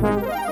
Bye.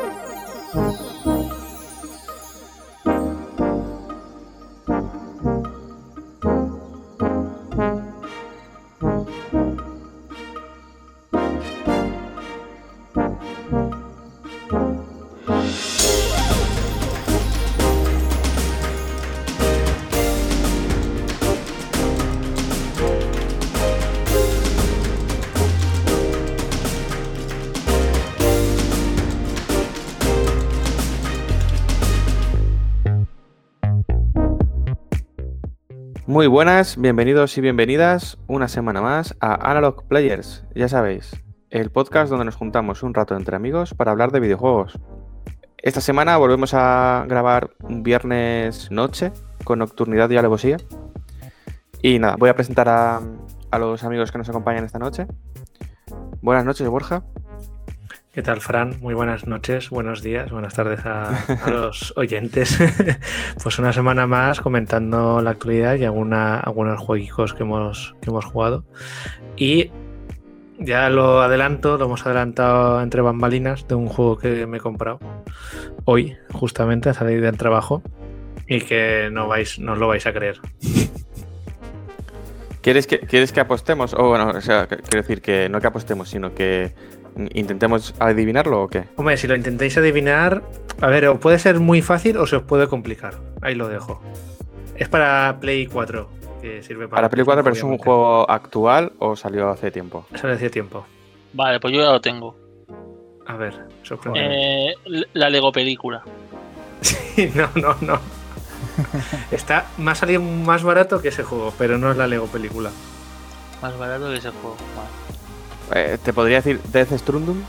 Muy buenas, bienvenidos y bienvenidas una semana más a Analog Players. Ya sabéis, el podcast donde nos juntamos un rato entre amigos para hablar de videojuegos. Esta semana volvemos a grabar un viernes noche con nocturnidad y alevosía. Y nada, voy a presentar a, a los amigos que nos acompañan esta noche. Buenas noches, Borja. ¿Qué tal, Fran? Muy buenas noches, buenos días, buenas tardes a, a los oyentes. pues una semana más comentando la actualidad y alguna, algunos jueguitos que hemos, que hemos jugado. Y ya lo adelanto, lo hemos adelantado entre bambalinas de un juego que me he comprado hoy, justamente, a salir del trabajo. Y que no, vais, no os lo vais a creer. ¿Quieres que, ¿Quieres que apostemos? O bueno, o sea, quiero decir que no que apostemos, sino que intentemos adivinarlo o qué. Hombre, si lo intentáis adivinar, a ver, o puede ser muy fácil o se os puede complicar. Ahí lo dejo. Es para Play 4, que sirve para. Para Play 4, pero es un juego actual o salió hace tiempo. Sale hace tiempo. Vale, pues yo ya lo tengo. A ver, sorprendente. Eh, la Lego película. no, no, no. Está, me ha salido más barato que ese juego, pero no es la Lego película. Más barato que ese juego. Vale. Eh, ¿Te podría decir Death Stranding?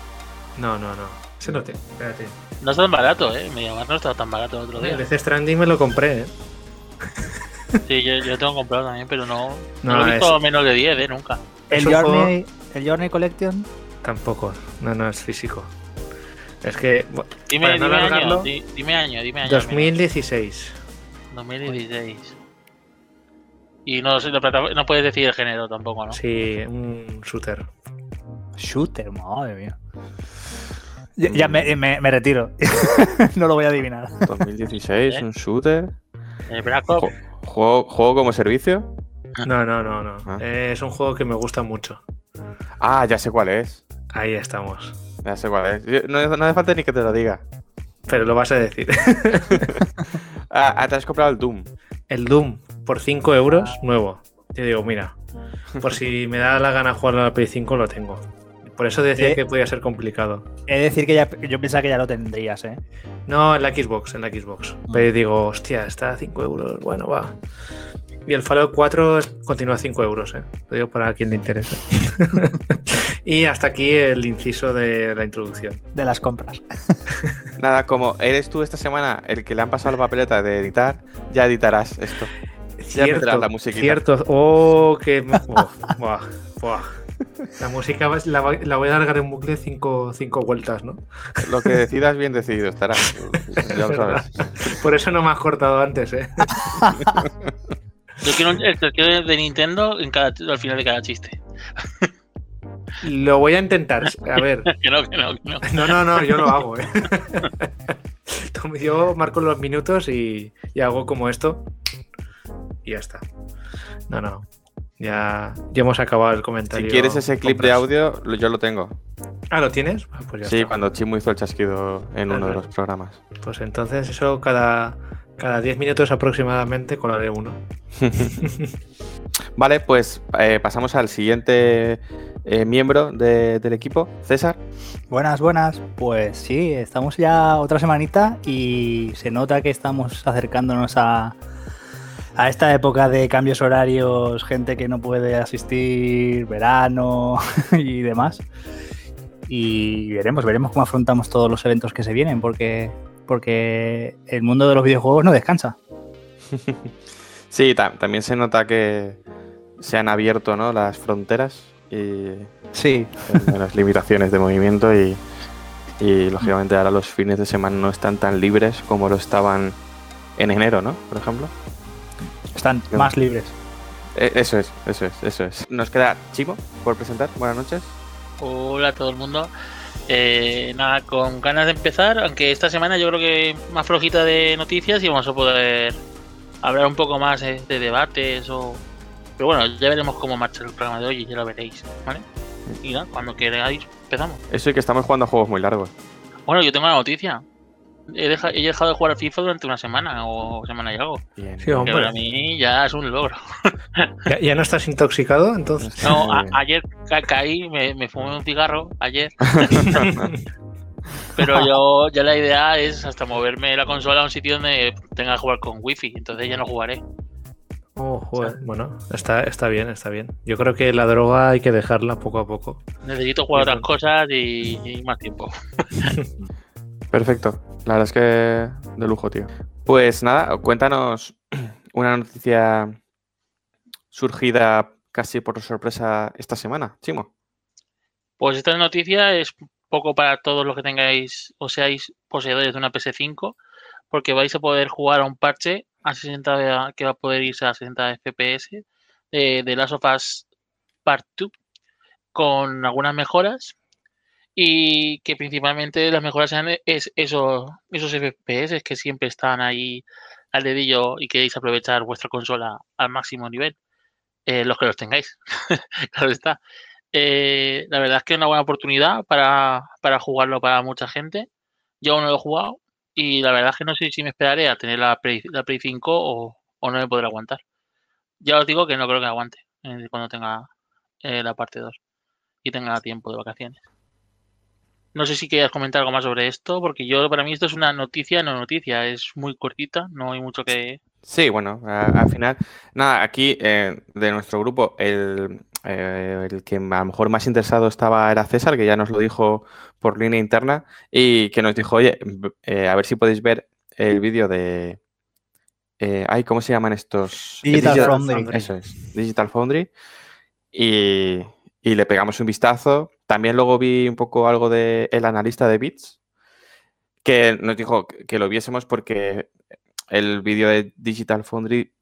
No, no, no. Se note, espérate. No está tan barato, eh. Me llamas, no está tan barato el otro día. El Death Stranding me lo compré, ¿eh? Sí, yo, yo lo tengo comprado también, pero no. No, No, lo he visto es- menos de 10, eh, nunca. El Journey, el Journey Collection. Tampoco. No, no, es físico. Es que. Dime, para no dime año, di- dime año, dime año. 2016. 2016. Y no, no puedes decir el género tampoco, ¿no? Sí, un shooter. Shooter, madre mía. Ya, ya me, me- me retiro. no lo voy a adivinar. 2016, ¿Eh? un shooter. El Black Ops. Jo- Juego, juego como servicio. No, no, no, no. Ah. Es un juego que me gusta mucho. Ah, ya sé cuál es. Ahí estamos. Ya sé cuál es. Yo- No, no hace falta ni que te lo diga. Pero lo vas a decir. Ah, ah, te has comprado el Doom. El Doom por 5 euros nuevo. Yo digo, mira, por si me da la gana jugar a la Play 5 lo tengo. Por eso decía Eh. que podía ser complicado. He de decir que ya, yo pensaba que ya lo tendrías, ¿eh? No, en la Xbox, en la Xbox. Pero digo, hostia, está a 5 euros. Bueno, va. Y el Fallout 4 es- continúa a 5 euros, ¿eh? Lo digo para quien le interese. y hasta aquí el inciso de la introducción. De las compras. Nada, como eres tú esta semana el que le han pasado la papeleta de editar, ya editarás esto. Ya meterás la musiquita. cierto. Oh, oh, buah, buah. La música la, voy a largar en bucle 5 cinco vueltas, ¿no? Lo que decidas bien decidido estará. Ya lo sabes. Por eso no me has cortado antes, ¿eh? Yo quiero un- el tercero de Nintendo en cada, al final de cada chiste. Lo voy a intentar. A ver. Que no, que no, que no. No, no, no, yo lo hago, ¿eh? Yo marco los minutos y, y hago como esto. Y ya está. No, no. Ya, ya hemos acabado el Si comentario. quieres ese clip de audio, yo lo tengo. Ah, ¿lo tienes? Ah, Pues ya Sí, está. cuando Chimo hizo el chasquido en uno de los programas. Pues entonces eso cada, cada 10 minutos aproximadamente colaré uno. Vale, pues eh, pasamos al siguiente eh, miembro de- del equipo, César. Buenas, buenas. Pues sí, estamos ya otra semanita y se nota que estamos acercándonos a, a esta época de cambios horarios, gente que no puede asistir, verano y demás. Y veremos, veremos cómo afrontamos todos los eventos que se vienen, porque, porque el mundo de los videojuegos no descansa. Sí, ta- también se nota que se han abierto ¿no? las fronteras y Sí, las limitaciones de movimiento y, y, lógicamente ahora los fines de semana no están tan libres como lo estaban en enero, ¿no? Por ejemplo. Están más libres. Eh, Eso es, eso es, eso es. Nos queda Chimo por presentar. Buenas noches. Hola a todo el mundo. Eh, nada, con ganas de empezar, aunque esta semana yo creo que más flojita de noticias y vamos a poder hablar un poco más de, de debates o... Pero bueno, ya veremos cómo marcha el programa de hoy y ya lo veréis, ¿vale? Y nada, cuando queráis empezamos. Eso y que estamos jugando a juegos muy largos. Bueno, yo tengo una noticia. He, deja- he dejado de jugar a FIFA durante una semana o semana y algo. Bien. Sí, hombre. para mí ya es un logro. ¿Ya, ya no estás intoxicado entonces? No, a- ayer ca- caí, me, me fumé un cigarro, ayer. Pero yo ya la idea es hasta moverme la consola a un sitio donde tenga que jugar con wifi. Entonces ya no jugaré. Oh, joder. Bueno, está, está bien, está bien. Yo creo que la droga hay que dejarla poco a poco. Necesito jugar otras cosas y, y más tiempo. Perfecto. La verdad es que de lujo, tío. Pues nada, cuéntanos una noticia surgida casi por sorpresa esta semana, Chimo. Pues esta noticia es poco para todos los que tengáis o seáis poseedores de una PS5, porque vais a poder jugar a un parche a 60 que va a poder irse a 60 FPS de, de Last of Us Part 2 con algunas mejoras y que principalmente las mejoras sean es, esos, esos FPS que siempre están ahí al dedillo y queréis aprovechar vuestra consola al máximo nivel, eh, los que los tengáis, claro está. Eh, la verdad es que es una buena oportunidad para, para jugarlo para mucha gente. Yo aún no lo he jugado y la verdad es que no sé si me esperaré a tener la Play, la Play 5 o, o no me podré aguantar. Ya os digo que no creo que aguante eh, cuando tenga la parte 2 y tenga tiempo de vacaciones. No sé si querías comentar algo más sobre esto, porque yo para mí esto es una noticia, no noticia, es muy cortita, no hay mucho que... Sí, bueno, a- al final, nada, aquí eh, de nuestro grupo, el, eh, el que a lo mejor más interesado estaba era César, que ya nos lo dijo por línea interna, y que nos dijo, oye, eh, a ver si podéis ver el vídeo de... eh, ay, ¿cómo se llaman estos? Digital Digital- Foundry. Eso es, Digital Foundry. Y, y le pegamos un vistazo. También luego vi un poco algo de el analista de Bits, que nos dijo que lo viésemos porque el vídeo de Digital Foundry,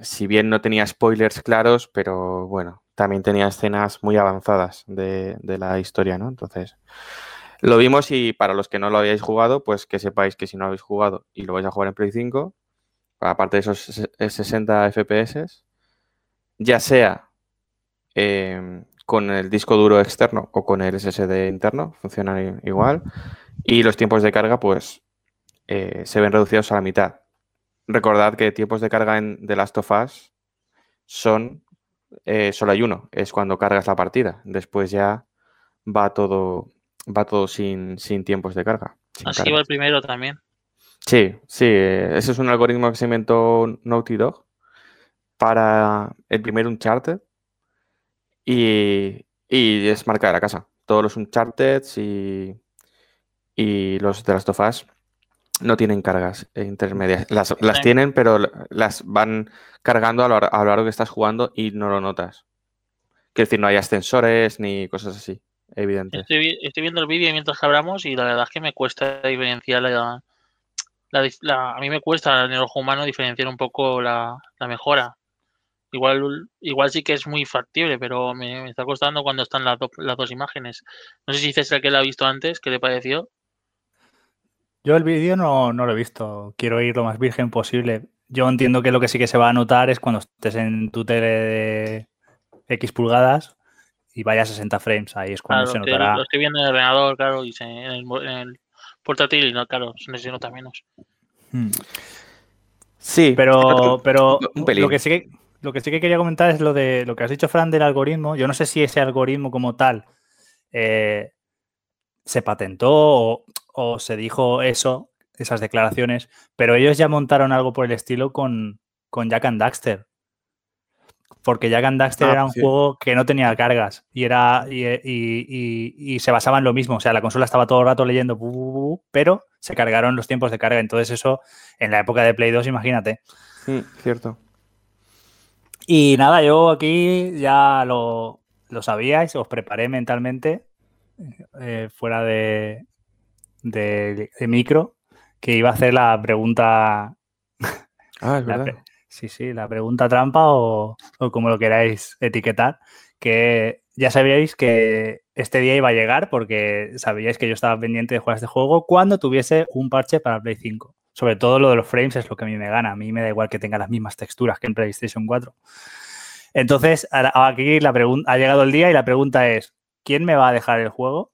si bien no tenía spoilers claros, pero bueno, también tenía escenas muy avanzadas de, la historia, ¿no? Entonces, lo vimos y para los que no lo habíais jugado, pues que sepáis que si no habéis jugado y lo vais a jugar en Play 5, aparte de esos ses- eh, 60 FPS, ya sea eh, con el disco duro externo o con el SSD interno, funcionan igual. Y los tiempos de carga, pues, eh, se ven reducidos a la mitad. Recordad que tiempos de carga en The Last of Us son, eh, solo hay uno, es cuando cargas la partida. Después ya va todo, va todo sin, sin tiempos de carga. Así va el primero también. Sí, sí, eh, ese es un algoritmo que se inventó Naughty Dog para el primer Uncharted y, y es marca de la casa. Todos los Uncharted y, y los de las of Us no tienen cargas intermedias. Las, las tienen, pero las van cargando a lo, a lo largo que estás jugando y no lo notas. Quiero decir, no hay ascensores ni cosas así, evidentes. Estoy, vi- estoy viendo el vídeo mientras hablamos y la verdad es que me cuesta diferenciar la, la dif- la- a mí me cuesta en el ojo humano diferenciar un poco la, la mejora. Igual, igual sí que es muy factible, pero me, me está costando cuando están las, do- las dos imágenes. No sé si César que la ha visto antes, ¿qué le pareció? Yo el vídeo no, no lo he visto. Quiero ir lo más virgen posible. Yo entiendo que lo que sí que se va a notar es cuando estés en tu tele de X pulgadas y vaya a 60 frames. Ahí es cuando Claro, se notará. lo estoy viendo en el ordenador, claro, y se- en, el, en el portátil, y no, claro, se nota menos. Hmm. Sí, Pero, pero un lo que sí que lo que sí que quería comentar es lo de lo que has dicho, Fran, del algoritmo. Yo no sé si ese algoritmo como tal eh, se patentó o, o se dijo eso, esas declaraciones, pero ellos ya montaron algo por el estilo con, con Jack and Daxter. Porque Jack and Daxter Ah, era un sí. juego que no tenía cargas y era y, y- y- y se basaba en lo mismo. O sea, la consola estaba todo el rato leyendo, pero se cargaron los tiempos de carga. Entonces, eso en la época de Play 2, imagínate. Mm, cierto. Y nada, yo aquí ya lo, lo sabíais, os preparé mentalmente, eh, fuera de, de- de micro, que iba a hacer la pregunta, Ah, es la verdad. pre- sí, sí, la pregunta trampa o, o como lo queráis etiquetar, que ya sabíais que este día iba a llegar porque sabíais que yo estaba pendiente de jugar este juego cuando tuviese un parche para Play 5. Sobre todo lo de los frames es lo que a mí me gana. A mí me da igual que tenga las mismas texturas que en PlayStation 4. Entonces, aquí la ha llegado el día y la pregunta es, ¿quién me va a dejar el juego?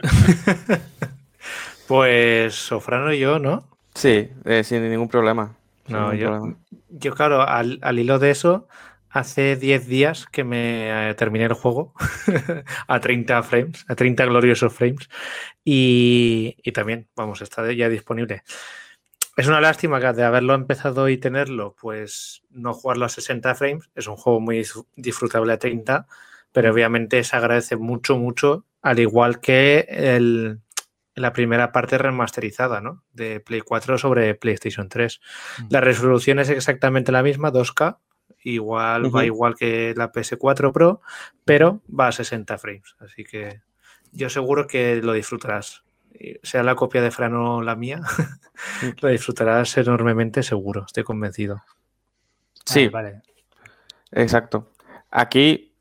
pues Sofrano y yo, ¿no? Sí, eh, sin ningún problema. No, yo, yo, claro, al, hilo de eso, hace 10 días que me eh, terminé el juego a 30 frames, a 30 gloriosos frames. Y, también, vamos, está ya disponible. Es una lástima que de haberlo empezado y tenerlo, pues no jugarlo a 60 frames. Es un juego muy disfrutable a 30, pero obviamente se agradece mucho, mucho, al igual que el, la primera parte remasterizada, ¿no? De Play 4 sobre PlayStation 3. Mm. La resolución es exactamente la misma, 2K, igual va igual que la PS4 Pro, pero va a 60 frames. Así que yo seguro que lo disfrutarás. Sea la copia de Frano la mía, lo disfrutarás enormemente seguro, estoy convencido. Sí, vale. Exacto. Aquí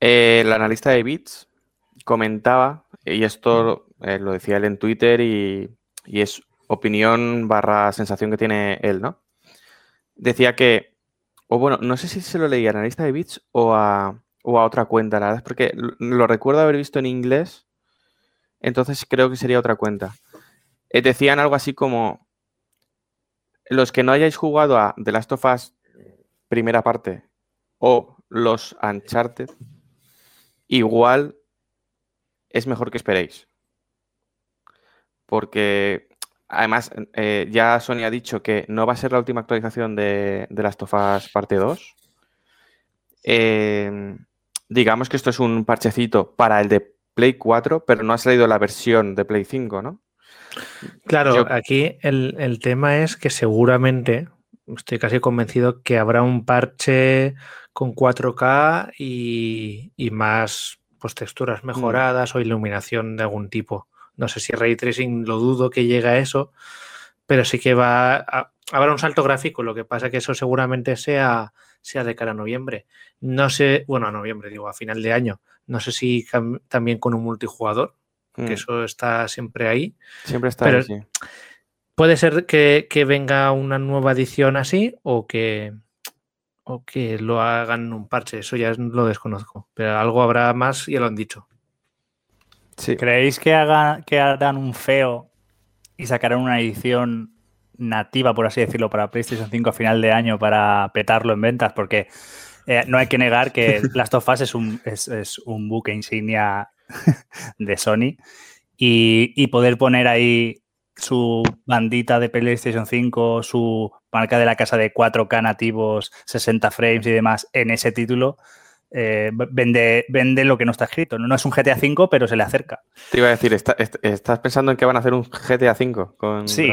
eh, el analista de Bits comentaba, y esto eh, lo decía él en Twitter y, es opinión barra sensación que tiene él, ¿no? Decía que, o bueno, no sé si se lo leía a analista de bits o a, otra cuenta, la verdad porque lo recuerdo haber visto en inglés, entonces creo que sería otra cuenta. Eh, decían algo así como, los que no hayáis jugado a The Last of Us primera parte o los Uncharted, igual es mejor que esperéis porque además eh, ya Sony ha dicho que no va a ser la última actualización de, of Us parte 2. Eh, digamos que esto es un parchecito para el de Play 4, pero no ha salido la versión de Play 5, ¿no? Claro, aquí el, tema es que seguramente, estoy casi convencido que habrá un parche con 4K y, más pues, texturas mm. mejoradas o iluminación de algún tipo. No sé si ray tracing lo dudo que llegue a eso, pero sí que va a, habrá un salto gráfico. Lo que pasa es que eso seguramente sea, sea de cara a noviembre. No sé, bueno, a noviembre, digo, a final de año. No sé si también con un multijugador, que mm. eso está siempre ahí. Siempre está ahí, sí. Puede ser que, venga una nueva edición así o que, o que lo hagan un parche. Eso ya lo desconozco. Pero algo habrá más, ya lo han dicho. ¿Creéis que, hagan, que harán un feo y sacarán una edición nativa, por así decirlo, para PlayStation 5 a final de año para petarlo en ventas? Porque eh, no hay que negar que Last of Us es un, es, un buque insignia de Sony y, y, poder poner ahí su bandita de PlayStation 5, su marca de la casa de 4K nativos, 60 frames y demás en ese título, eh, vende, vende lo que no está escrito. No, es un GTA V, pero se le acerca. Te iba a decir, ¿estás pensando en que van a hacer un GTA V con Sí,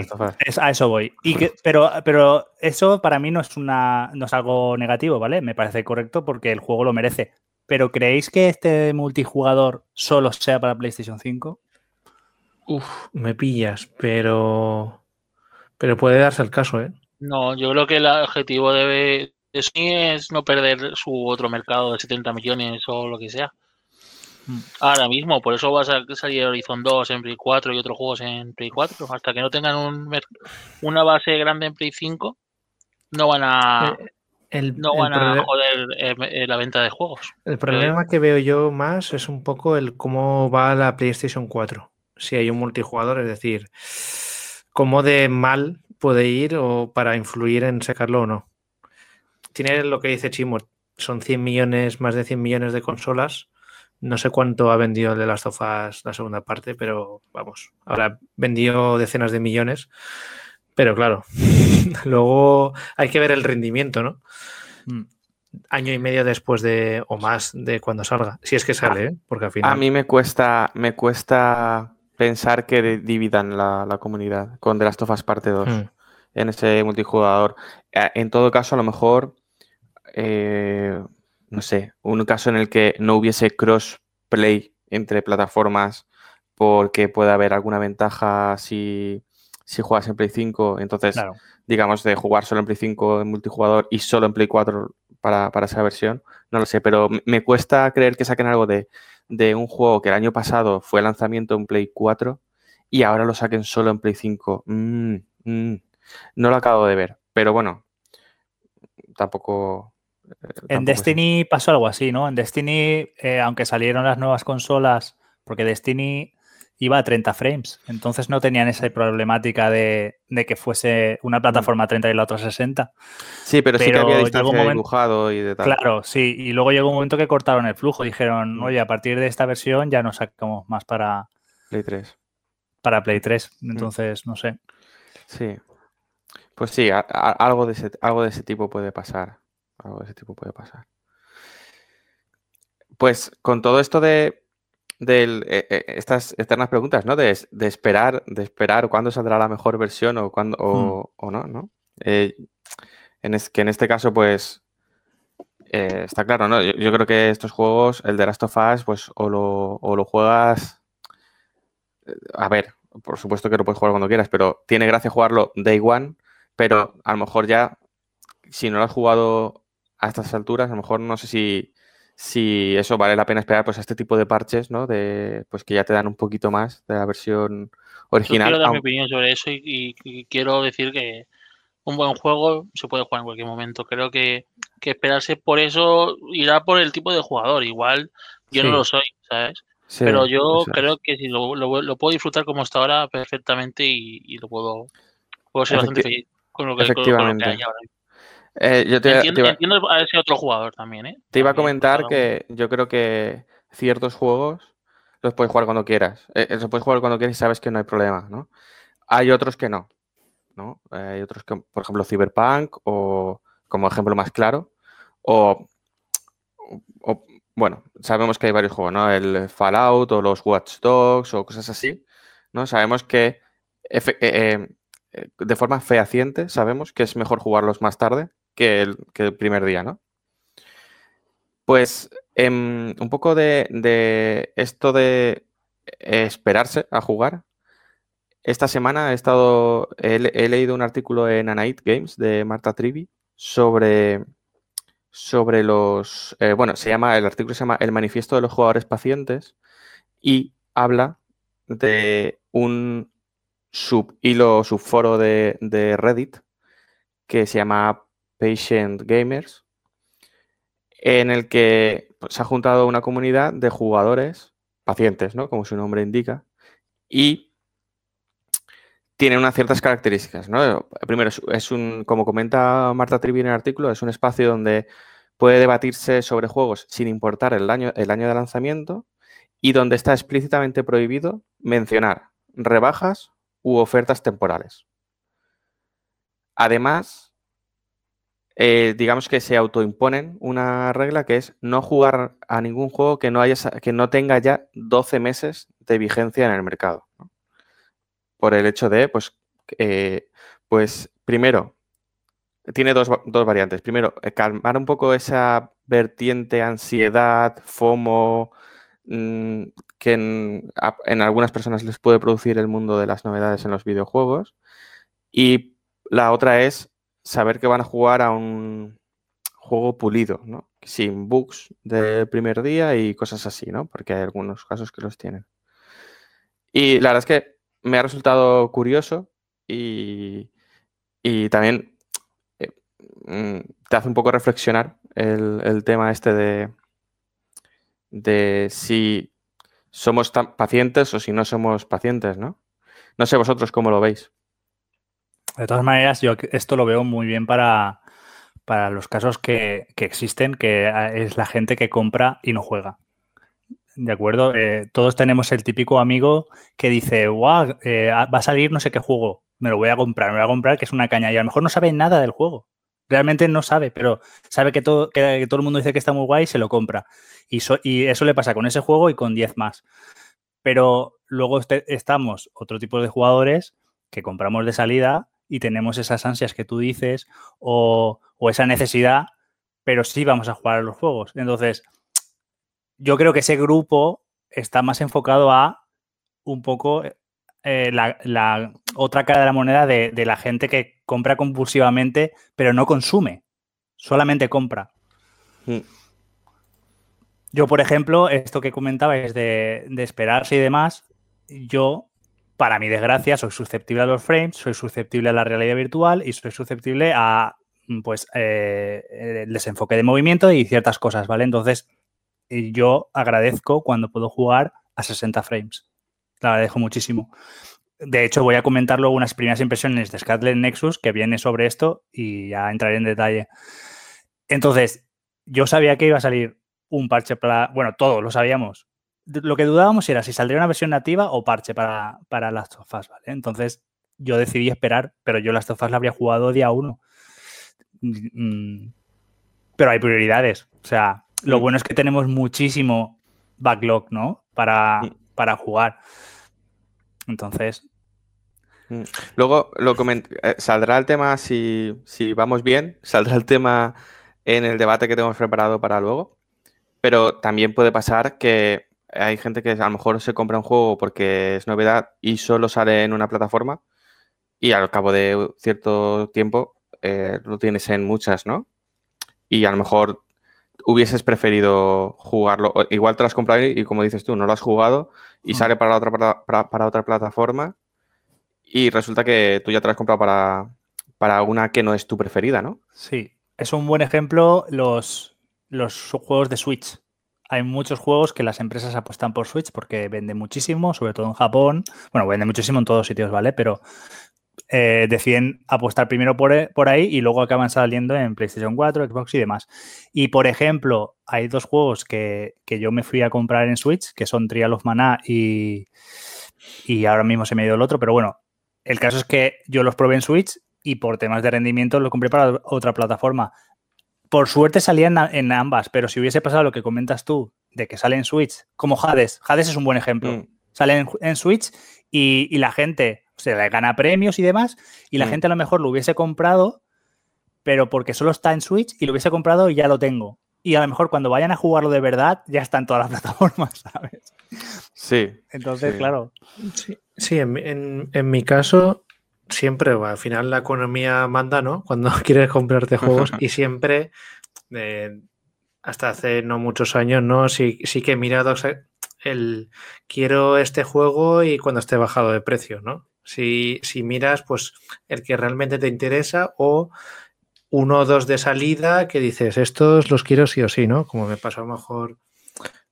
a eso voy. Y que, pero, pero eso para mí no es, una, no es algo negativo, ¿vale? Me parece correcto porque el juego lo merece. Pero ¿creéis que este multijugador solo sea para PlayStation 5? Uf, me pillas, pero. Pero puede darse el caso, ¿eh? No, yo creo que el objetivo debe, Sony es no perder su otro mercado de 70 millones o lo que sea. Hmm. Ahora mismo, por eso va a salir Horizon 2 en Play 4 y otros juegos en Play 4. Hasta que no tengan un, una base grande en Play 5, no van a, eh, no van a joder eh, eh, la venta de juegos. El problema que veo yo más es un poco el cómo va la PlayStation 4. Si hay un multijugador, es decir, cómo de mal puede ir o para influir en sacarlo o no tiene lo que dice Chimo, son 100 millones, más de 100 millones de consolas. No sé cuánto ha vendido el de las Us la segunda parte, pero vamos, ahora vendió decenas de millones. Pero claro, luego hay que ver el rendimiento, ¿no? Mm. Año y medio después de, o más de cuando salga. Si es que sale, ¿eh? porque al final. A mí me cuesta, me cuesta pensar que dividan la, comunidad con The Last of Us parte 2 mm. en ese multijugador. Eh, en todo caso, a lo mejor eh, no sé, un caso en el que no hubiese crossplay entre plataformas porque puede haber alguna ventaja si, si juegas en Play 5, entonces, digamos, de jugar solo en Play 5 en multijugador y solo en Play 4 para, esa versión, no lo sé, pero me cuesta creer que saquen algo de, de un juego que el año pasado fue lanzamiento en Play 4 y ahora lo saquen solo en Play 5. Mm, mm. no lo acabo de ver, pero bueno, tampoco... en Destiny pasó algo así, ¿no? En Destiny, eh, aunque salieron las nuevas consolas, porque Destiny iba a 30 frames, entonces no tenían esa problemática de, de que fuese una plataforma 30 y la otra 60. Sí, pero, sí que había distancia de momento- dibujado y de tal. Claro, sí, y luego llegó un momento que cortaron el flujo, dijeron, Mm. oye, a partir de esta versión ya no sacamos más para, Play 3. para Play 3, Mm. entonces no sé. Sí. Pues sí, a- a- algo, de ese, algo de ese tipo puede pasar. Algo de ese tipo puede pasar. Pues con todo esto de eh, eh, estas eternas preguntas, ¿no? De, es- de esperar, de esperar cuándo saldrá la mejor versión o cuándo o, o no, ¿no? Eh, en es, que en este caso, pues eh, está claro, ¿no? Yo, yo creo que estos juegos, el de Last of Us, pues o lo, o lo juegas. eh, A ver, por supuesto que lo puedes jugar cuando quieras, pero tiene gracia jugarlo day one, pero a lo mejor ya, si no lo has jugado a estas alturas, a lo mejor no sé si, si eso vale la pena esperar pues a este tipo de parches, ¿no? De, pues que ya te dan un poquito más de la versión Yo original. quiero dar mi opinión sobre eso y, y- y quiero decir que un buen juego se puede jugar en cualquier momento. Creo que, que esperarse por eso irá por el tipo de jugador. Igual yo Sí. no lo soy, ¿sabes? Sí, Pero yo es. creo que si lo, lo- lo puedo disfrutar como hasta ahora perfectamente y, y lo puedo, puedo ser bastante feliz con lo que, con lo- que hay ahora. Eh, yo te, te Entiendo, iba, entiendo a ese otro jugador también, ¿eh? te iba a comentar que yo creo que ciertos juegos los puedes jugar cuando quieras. Eh, los puedes jugar cuando quieras y sabes que no hay problema, ¿no? Hay otros que no, ¿no? Eh, hay otros que, por ejemplo, Cyberpunk o como ejemplo más claro, o, o- bueno, sabemos que hay varios juegos, ¿no? El Fallout o los Watch Dogs o cosas así, ¿no? Sabemos que eh, eh, de forma fehaciente sabemos que es mejor jugarlos más tarde que el, que el primer día, ¿no? Pues em, un poco de, esto de eh, esperarse a jugar. Esta semana he estado, he, le- he leído un artículo en Anite Games de Marta Trivi sobre, sobre los, eh, bueno, se llama, el artículo se llama El manifiesto de los jugadores pacientes y habla de un subhilo, subforo de, de Reddit que se llama Patient Gamers, en el que pues, se ha juntado una comunidad de jugadores pacientes, ¿no? Como su nombre indica, y tiene unas ciertas características. Primero, es un, como comenta Marta Trivi en el artículo, es un espacio donde puede debatirse sobre juegos sin importar el año, el año de lanzamiento y donde está explícitamente prohibido mencionar rebajas u ofertas temporales. Además, eh, digamos que se autoimponen una regla que es no jugar a ningún juego que no, haya, que no tenga ya 12 meses de vigencia en el mercado. Por el hecho de, pues, eh, pues primero, tiene dos, dos variantes. Primero, eh, calmar un poco esa vertiente ansiedad, FOMO, mm, que en algunas personas les puede producir el mundo de las novedades en los videojuegos. Y la otra es saber que van a jugar a un juego pulido, ¿no? Sin bugs del primer día y cosas así, ¿no? Porque hay algunos casos que los tienen. Y la verdad es que me ha resultado curioso y, y también eh, mm, te hace un poco reflexionar el, el tema este de, de si somos tan pacientes o si no somos pacientes, ¿no? No sé vosotros cómo lo veis. De todas maneras, yo esto lo veo muy bien para, para los casos que, que existen, que ah, es la gente que compra y no juega. ¿De acuerdo? Eh, todos tenemos el típico amigo que dice, wow, eh, va a salir no sé qué juego, me lo voy a comprar, me lo voy a comprar, que es una caña. Y a lo mejor no sabe nada del juego. Realmente no sabe, pero sabe que todo, que, que todo el mundo dice que está muy guay y se lo compra. Y, so- y eso le pasa con ese juego y con 10 más. Pero luego este- estamos otro tipo de jugadores que compramos de salida y tenemos esas ansias que tú dices o, o esa necesidad, pero sí vamos a jugar a los juegos. Entonces, yo creo que ese grupo está más enfocado a un poco eh, la, la otra cara de la moneda de, de la gente que compra compulsivamente, pero no consume, solamente compra. Mm. Yo, por ejemplo, esto que comentabais de, de esperarse y demás, yo, para mi desgracia, soy susceptible a los frames, soy susceptible a la realidad virtual y soy susceptible a pues eh, el desenfoque de movimiento y ciertas cosas, ¿vale? Entonces, yo agradezco cuando puedo jugar a 60 frames. La agradezco muchísimo. De hecho, voy a comentar luego unas primeras impresiones de Scarlet Nexus que viene sobre esto y ya entraré en detalle. Entonces, yo sabía que iba a salir un parche para. Bueno, todos lo sabíamos. Lo que dudábamos era si saldría una versión nativa o parche para, para Last of Us, ¿vale? Entonces, yo decidí esperar, pero yo Last of Us la habría jugado día uno. Mm, pero hay prioridades. O sea, lo mm. bueno es que tenemos muchísimo backlog, ¿no? Para, mm. para jugar. Entonces. Luego lo eh, saldrá el tema si, si vamos bien, saldrá el tema en el debate que tenemos preparado para luego. Pero también puede pasar que hay gente que a lo mejor se compra un juego porque es novedad y solo sale en una plataforma y al cabo de cierto tiempo eh, lo tienes en muchas, ¿no? Y a lo mejor hubieses preferido jugarlo. Igual te lo has comprado y, como dices tú, no lo has jugado y sale para, otra, para, otra plataforma y resulta que tú ya te lo has comprado para, para una que no es tu preferida, ¿no? Sí, es un buen ejemplo los, los juegos de Switch. Hay muchos juegos que las empresas apuestan por Switch porque venden muchísimo, sobre todo en Japón. Bueno, vende muchísimo en todos sitios, ¿vale? Pero eh, deciden apostar primero por, por, ahí y luego acaban saliendo en PlayStation 4, Xbox y demás. Y por ejemplo, hay dos juegos que, yo me fui a comprar en Switch, que son Trial of Mana y, y ahora mismo se me ha ido el otro, pero bueno, el caso es que yo los probé en Switch y por temas de rendimiento lo compré para otra plataforma. Por suerte salían en, ambas, pero si hubiese pasado lo que comentas tú, de que sale en Switch, como Hades, Hades es un buen ejemplo. Mm. Sale en, Switch y, y, la gente o sea, le gana premios y demás, y la mm. gente a lo mejor lo hubiese comprado, pero porque solo está en Switch y lo hubiese comprado y ya lo tengo. Y a lo mejor cuando vayan a jugarlo de verdad, ya está en todas las plataformas, ¿sabes? Sí. Entonces, claro. Sí, en, mi caso, siempre, al final la economía manda, ¿no? Cuando quieres comprarte juegos y siempre, eh, hasta hace no muchos años, ¿no? Sí, sí que he mirado el quiero este juego y cuando esté bajado de precio, ¿no? Si, miras, pues el que realmente te interesa o uno o dos de salida que dices, estos los quiero sí o sí, ¿no? Como me pasó a lo mejor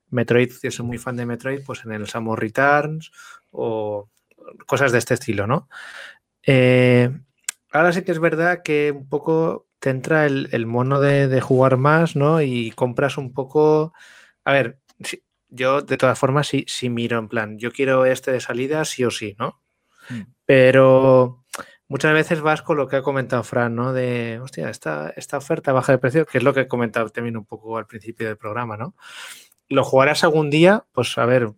Metroid, yo soy muy fan de Metroid, pues en el Samus Returns o cosas de este estilo, ¿no? Eh, ahora sí que es verdad que un poco te entra el, mono de, jugar más, ¿no? Y compras un poco. A ver, yo de todas formas sí, sí miro en plan, yo quiero este de salida sí o sí, ¿no? Mm. Pero muchas veces vas con lo que ha comentado Fran, ¿no? De, hostia, esta, esta oferta baja de precio, que es lo que he comentado también un poco al principio del programa, ¿no? ¿Lo jugarás algún día? Pues a ver,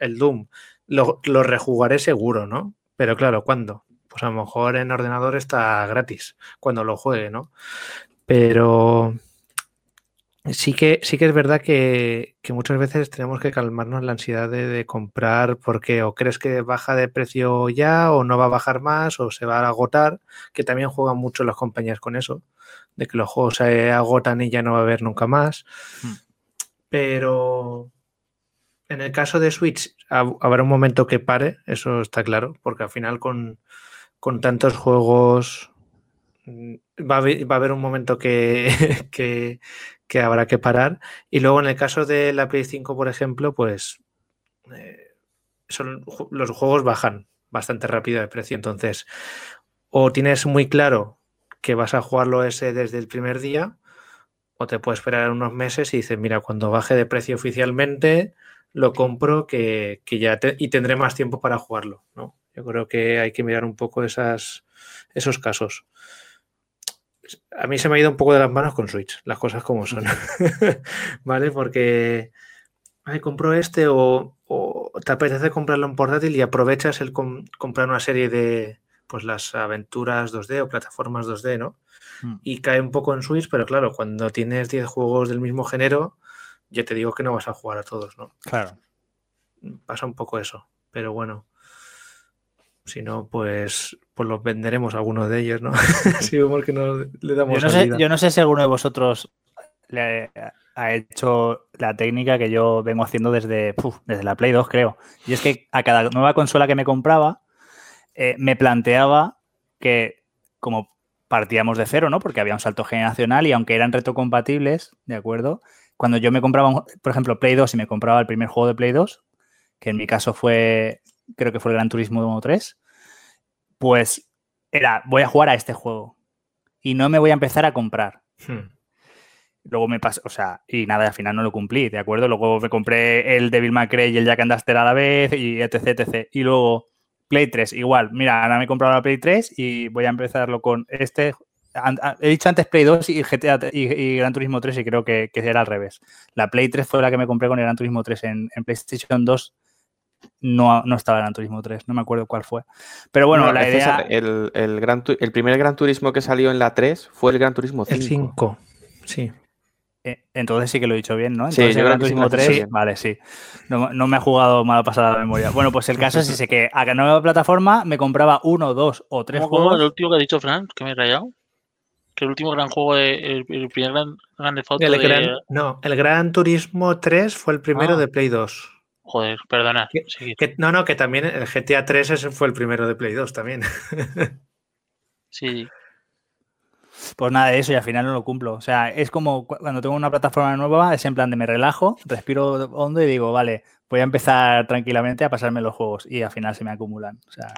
el Doom. Lo, lo rejugaré seguro, ¿no? Pero claro, ¿cuándo? Pues a lo mejor en ordenador está gratis cuando lo juegue, ¿no? Pero Sí que, sí que es verdad que, muchas veces tenemos que calmarnos la ansiedad de, comprar porque o crees que baja de precio ya o no va a bajar más o se va a agotar, que también juegan mucho las compañías con eso, de que los juegos se agotan y ya no va a haber nunca más. Hmm. Pero en el caso de Switch habrá un momento que pare, eso está claro, porque al final con, con tantos juegos mm, va a, haber, un momento que, que, que habrá que parar. Y luego en el caso de la Play 5, por ejemplo, pues eh, son, los juegos bajan bastante rápido de precio. Entonces, o tienes muy claro que vas a jugarlo ese desde el primer día, o te puedes esperar unos meses y dices, mira, cuando baje de precio oficialmente, lo compro que, ya y tendré más tiempo para jugarlo. ¿no? Yo creo que hay que mirar un poco esas, esos casos a mí se me ha ido un poco de las manos con Switch, las cosas como son. ¿Vale? Porque ay, compro este o, te apetece comprarlo en portátil y aprovechas el comprar una serie de pues las aventuras 2D o plataformas 2D, ¿no? Hmm. Y cae un poco en Switch, pero claro, cuando tienes 10 juegos del mismo género, yo te digo que no vas a jugar a todos, ¿no? Claro. Pasa un poco eso, pero bueno. Si no, pues, pues los venderemos algunos de ellos, ¿no? si vemos que no le damos yo no, sé, yo no sé si alguno de vosotros le ha hecho la técnica que yo vengo haciendo desde, desde la Play 2, creo. Y es que a cada nueva consola que me compraba, eh, me planteaba que como partíamos de cero, ¿no? Porque había un salto generacional y aunque eran retrocompatibles, ¿de acuerdo? Cuando yo me compraba, por ejemplo, Play 2 y me compraba el primer juego de Play 2, que en mi caso fue, creo que fue el Gran Turismo 3, pues era, voy a jugar a este juego y no me voy a empezar a comprar. Hmm. Luego me pasó, o sea, y nada, al final no lo cumplí, ¿de acuerdo? Luego me compré el Devil May Cry y el Jack and Duster a la vez y etc, etc. Y luego Play 3, igual. Mira, ahora me he comprado la Play 3 y voy a empezarlo con este. He dicho antes Play 2 y GTA y, Gran Turismo 3 y creo que, era al revés. La Play 3 fue la que me compré con el Gran Turismo 3. En, PlayStation 2 no, no estaba Gran Turismo 3, no me acuerdo cuál fue. Pero bueno, la idea... el, el, gran, el primer Gran Turismo que salió en la 3 fue el Gran Turismo 5. El 5, sí. Eh, entonces sí que lo he dicho bien, ¿no? Entonces sí, el Gran Turismo 3, vale, sí. No, me ha jugado mal pasada la memoria. Bueno, pues el caso es ese que a la nueva plataforma me compraba uno, dos o tres juegos. el último que ha dicho Frank, que me he rayado? Que el último gran juego, de, el, primer gran, gran de foto de... no, el Gran Turismo 3 fue el primero ah. de Play 2. Joder, perdona. no, no, que también el GTA 3 ese fue el primero de Play 2 también. sí. Pues nada de eso y al final no lo cumplo. O sea, es como cuando tengo una plataforma nueva, es en plan de me relajo, respiro hondo y digo, vale, voy a empezar tranquilamente a pasarme los juegos y al final se me acumulan. O sea,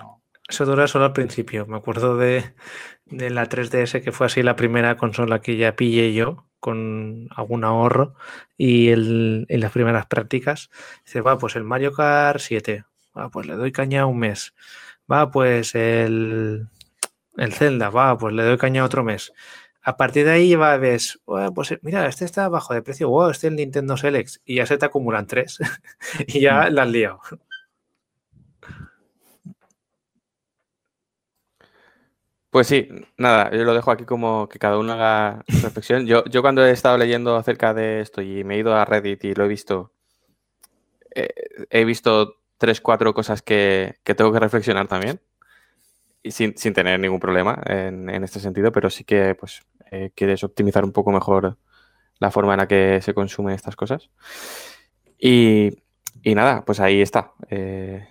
Eso dura solo al principio. Me acuerdo de, la 3DS que fue así la primera consola que ya pillé yo con algún ahorro y en las primeras prácticas. Dice, va, pues el Mario Kart 7. Va, pues le doy caña un mes. Va, pues el el Zelda, va, pues le doy caña otro mes. A partir de ahí va, ves, pues mira, este está bajo de precio, wow, este es el Nintendo Select, y ya se te acumulan tres, y ya mm. la has liado. Pues sí, nada, yo lo dejo aquí como que cada uno haga reflexión. Yo, yo cuando he estado leyendo acerca de esto y me he ido a Reddit y lo he visto, eh, he visto tres, cuatro cosas que, que tengo que reflexionar también sin, sin, tener ningún problema en, en, este sentido, pero sí que pues eh, quieres optimizar un poco mejor la forma en la que se consumen estas cosas. Y, y nada, pues ahí está. Eh,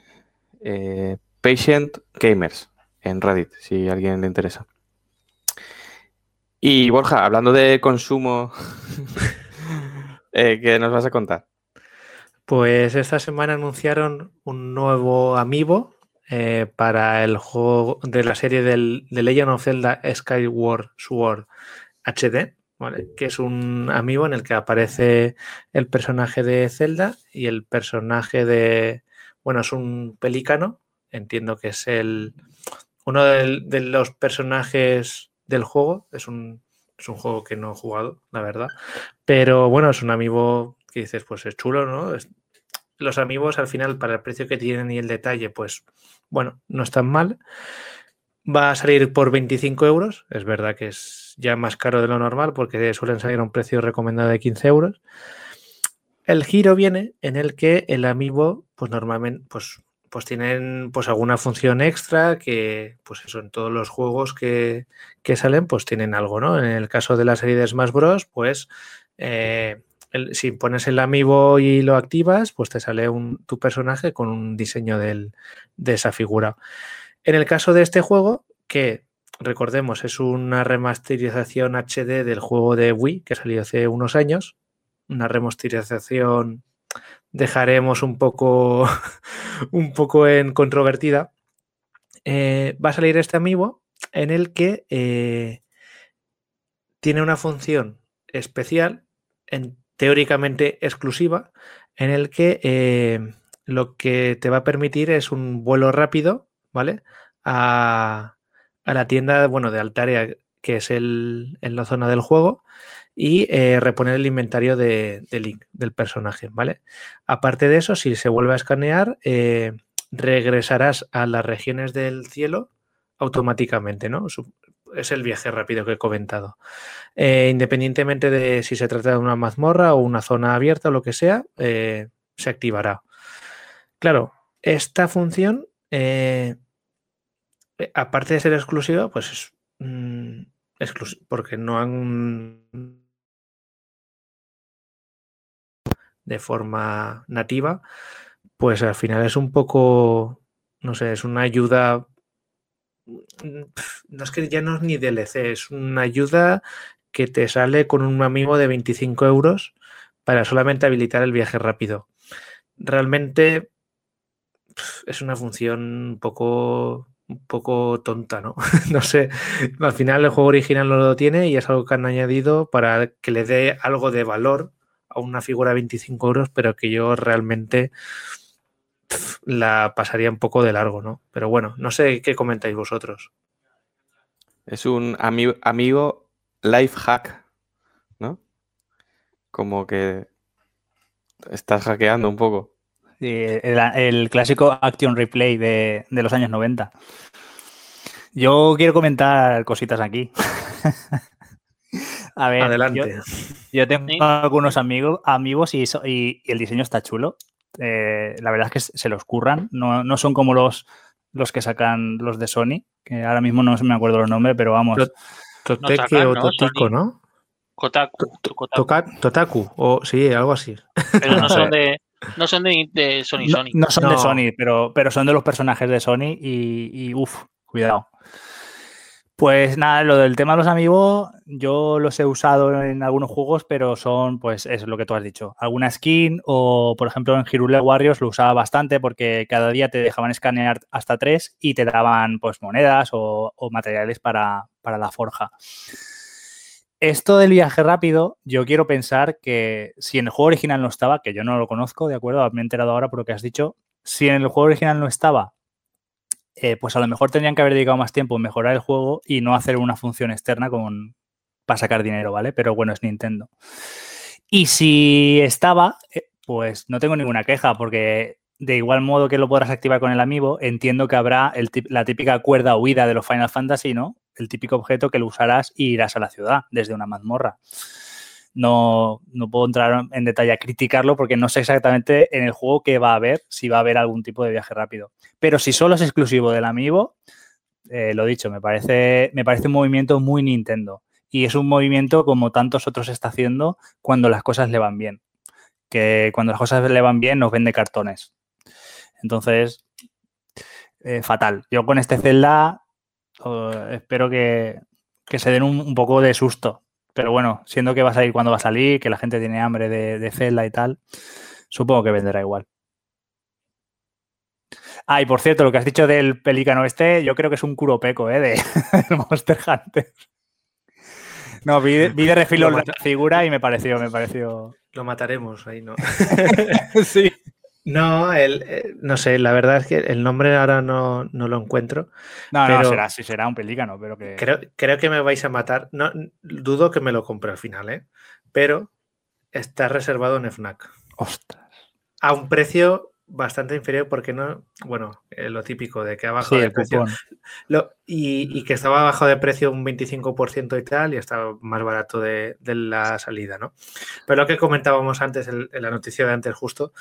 Patient Gamers en Reddit, si a alguien le interesa. Y Borja, hablando de consumo, ¿qué nos vas a contar? Pues esta semana anunciaron un nuevo amiibo eh, para el juego de la serie del, de Legend of Zelda Skyward Sword HD, que es un amigo en el que aparece el personaje de Zelda y el personaje de, bueno, es un pelícano, entiendo que es el uno de, los personajes del juego, es un, es un juego que no he jugado, la verdad, pero bueno, es un amigo que dices, pues es chulo, ¿no? los amigos al final, para el precio que tienen y el detalle, pues bueno, no es tan mal. Va a salir por 25 euros. Es verdad que es ya más caro de lo normal porque suelen salir a un precio recomendado de 15 euros. El giro viene en el que el amiibo, pues normalmente, pues, pues tienen pues alguna función extra que, pues eso, en todos los juegos que, salen, pues tienen algo, ¿no? En el caso de la serie de Smash Bros., pues eh, si pones el amiibo y lo activas, pues te sale un, tu personaje con un diseño de esa figura. En el caso de este juego, que recordemos es una remasterización HD del juego de Wii que salió hace unos años, una remasterización dejaremos un poco, un poco en controvertida, eh, va a salir este amiibo en el que eh, tiene una función especial en teóricamente exclusiva en el que eh, lo que te va a permitir es un vuelo rápido, ¿vale? A, la tienda, bueno, de Altaria, que es el, en la zona del juego, y eh, reponer el inventario de, Link, del personaje, ¿vale? Aparte de eso, si se vuelve a escanear, eh, regresarás a las regiones del cielo automáticamente, ¿no? es el viaje rápido que he comentado. Eh, independientemente de si se trata de una mazmorra o una zona abierta o lo que sea, se activará. Claro, esta función, aparte de ser exclusiva, pues es mm, porque no han de forma nativa, pues al final es un poco, no sé, es una ayuda, mm, no es que ya no es ni DLC, es una ayuda que te sale con un amigo de 25 euros para solamente habilitar el viaje rápido. Realmente es una función un poco, un poco tonta, ¿no? no sé, al final el juego original no lo tiene y es algo que han añadido para que le dé algo de valor a una figura de 25 euros, pero que yo realmente la pasaría un poco de largo, ¿no? Pero bueno, no sé qué comentáis vosotros. Es un amigo, amigo life hack, ¿no? Como que estás hackeando un poco. el, clásico Action Replay de, los años 90. Yo quiero comentar cositas aquí. A ver, Adelante. Yo, tengo algunos amigos, amigos y, y, el diseño está chulo. Eh, la verdad es que se los curran. No, no, son como los, los que sacan los de Sony, que ahora mismo no me acuerdo los nombres, pero vamos. Toteki o Totico, ¿no? Kotaku. Totaku, o sí, algo así. Pero no son de, no son de, Sony Sony. No, son de Sony, pero, pero son de los personajes de Sony y, y uff, cuidado. Pues nada, lo del tema de los amigos, yo los he usado en algunos juegos, pero son, pues, es lo que tú has dicho. Alguna skin o, por ejemplo, en Hirule Warriors lo usaba bastante porque cada día te dejaban escanear hasta tres y te daban, pues, monedas o, materiales para, para la forja. Esto del viaje rápido, yo quiero pensar que si en el juego original no estaba, que yo no lo conozco, ¿de acuerdo? Me he enterado ahora por lo que has dicho. Si en el juego original no estaba, eh, pues a lo mejor tendrían que haber dedicado más tiempo en mejorar el juego y no hacer una función externa con, para sacar dinero, ¿vale? Pero bueno, es Nintendo. Y si estaba, eh, pues no tengo ninguna queja, porque de igual modo que lo podrás activar con el amiibo, entiendo que habrá la típica cuerda huida de los Final Fantasy, ¿no? El típico objeto que lo usarás y irás a la ciudad desde una mazmorra no, no puedo entrar en detalle a criticarlo porque no sé exactamente en el juego qué va a haber, si va a haber algún tipo de viaje rápido. Pero si solo es exclusivo del amiibo, eh, lo dicho, me parece, me parece un movimiento muy Nintendo. Y es un movimiento como tantos otros está haciendo cuando las cosas le van bien. Que cuando las cosas le van bien nos vende cartones. Entonces, eh, fatal. Yo con este Zelda oh, espero que, se den un, poco de susto pero bueno, siendo que va a salir cuando va a salir, que la gente tiene hambre de, de Zelda y tal, supongo que venderá igual. Ah, y por cierto, lo que has dicho del pelícano este, yo creo que es un curopeco, ¿eh? De, Monster Hunter. No, vi, de refilo la figura y me pareció, me pareció. Lo mataremos ahí, ¿no? sí. No, el, eh, no sé, la verdad es que el nombre ahora no, lo encuentro. No, no, será, sí será un pelícano, pero que. Creo, creo, que me vais a matar. No, dudo que me lo compre al final, ¿eh? Pero está reservado en FNAC. Ostras. A un precio bastante inferior porque no, bueno, eh, lo típico de que ha bajado de precio y, que estaba bajado de precio un 25% y tal y estaba más barato de, la salida, ¿no? Pero lo que comentábamos antes en la noticia de antes justo,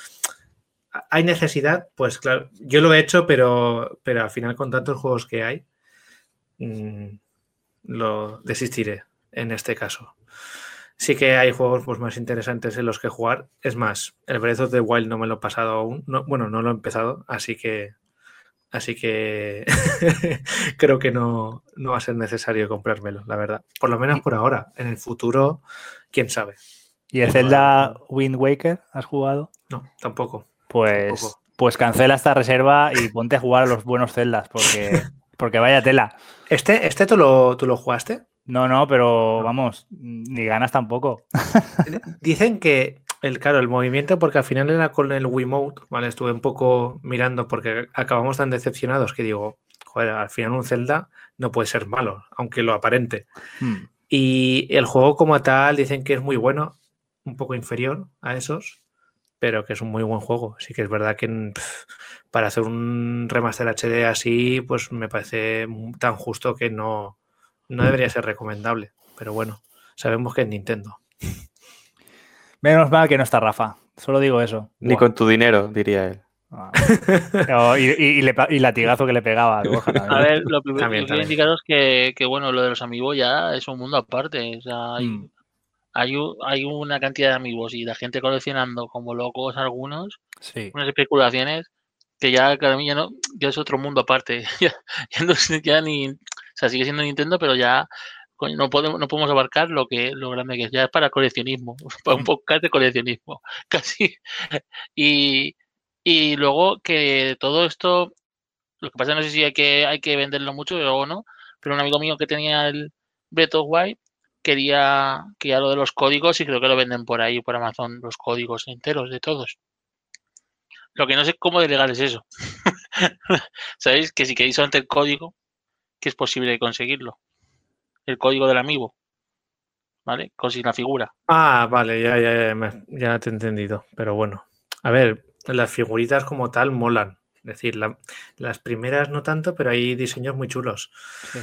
¿Hay necesidad? Pues claro, yo lo he hecho, pero, pero al final con tantos juegos que hay, mm, lo desistiré en este caso. Sí que hay juegos pues, más interesantes en los que jugar. Es más, el Breath of the Wild no me lo he pasado aún. bueno, no lo he empezado, así que Así que creo que no, no, va a ser necesario comprármelo, la verdad. Por lo menos por ahora. En el futuro, quién sabe. ¿Y el Zelda Wind Waker has jugado? No, tampoco pues, pues cancela esta reserva y ponte a jugar a los buenos celdas, porque, porque vaya tela. ¿Este, este tú, lo, tú lo jugaste? No, no, pero vamos, ni ganas tampoco. Dicen que el, claro, el movimiento, porque al final era con el Wiimote, ¿vale? Estuve un poco mirando porque acabamos tan decepcionados que digo, joder, al final un Zelda no puede ser malo, aunque lo aparente. Hmm. Y el juego como tal dicen que es muy bueno, un poco inferior a esos, pero que es un muy buen juego. Sí que es verdad que para hacer un remaster HD así, pues me parece tan justo que no, no debería ser recomendable. Pero bueno, sabemos que es Nintendo. Menos mal que no está Rafa. Solo digo eso. Ni con tu dinero, diría él. Ah. y, latigazo que le pegaba. A, ver, lo primero que quiero indicaros que, que, bueno, lo de los amigos ya es un mundo aparte. O sea, hay, mm hay, hay una cantidad de amigos y la gente coleccionando como locos algunos, Sí. unas especulaciones que ya, cada mí ya no, ya es otro mundo aparte. ya, ya no ya ni, o sea, sigue siendo Nintendo, pero ya no podemos, no podemos abarcar lo que lo grande que es. Ya es para coleccionismo, para un podcast de coleccionismo, casi. Y, y luego que todo esto, lo que pasa no sé si hay que, hay que venderlo mucho o no, pero un amigo mío que tenía el Breath of Wild quería que ya lo de los códigos y creo que lo venden por ahí, por Amazon, los códigos enteros de todos. Lo que no sé cómo de legal es eso. ¿Sabéis? Que si queréis solamente el código, que es posible conseguirlo. El código del amigo. ¿Vale? Con sin la figura. Ah, vale, ya, ya, ya, me- ya te he entendido. Pero bueno, a ver, las figuritas como tal molan. Es decir, la- las primeras no tanto, pero hay diseños muy chulos. Sí.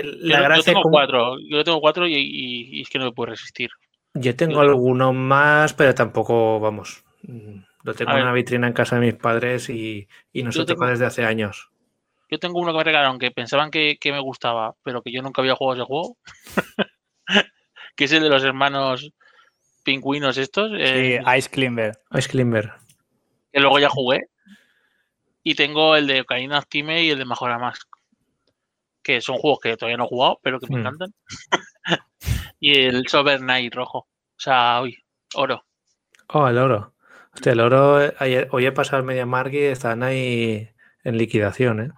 El- Yo, la yo gracia tengo como- cuatro. Yo tengo cuatro y, y- y es que no me puedo resistir. Yo tengo Yo- alguno más, pero tampoco, vamos. mm, Lo tengo A en ver. una vitrina en casa de mis padres y, y no se Yo toca tengo- desde hace años. Yo tengo uno que me regalaron que pensaban que, que me gustaba, pero que yo nunca había jugado ese juego. que es el de los hermanos pingüinos estos. Sí, eh, Ice Climber. Ice Climber. que luego ya jugué. Y tengo el de Ocarina of Time y el de Majora Mask. Que son juegos que todavía no he jugado, pero que me Hmm. encantan. y el Sober Knight rojo. O sea, uy, oro. Oh, el oro. Hostia, el oro, eh, ayer- hoy he pasado el Media Mark y están ahí en liquidación, ¿eh?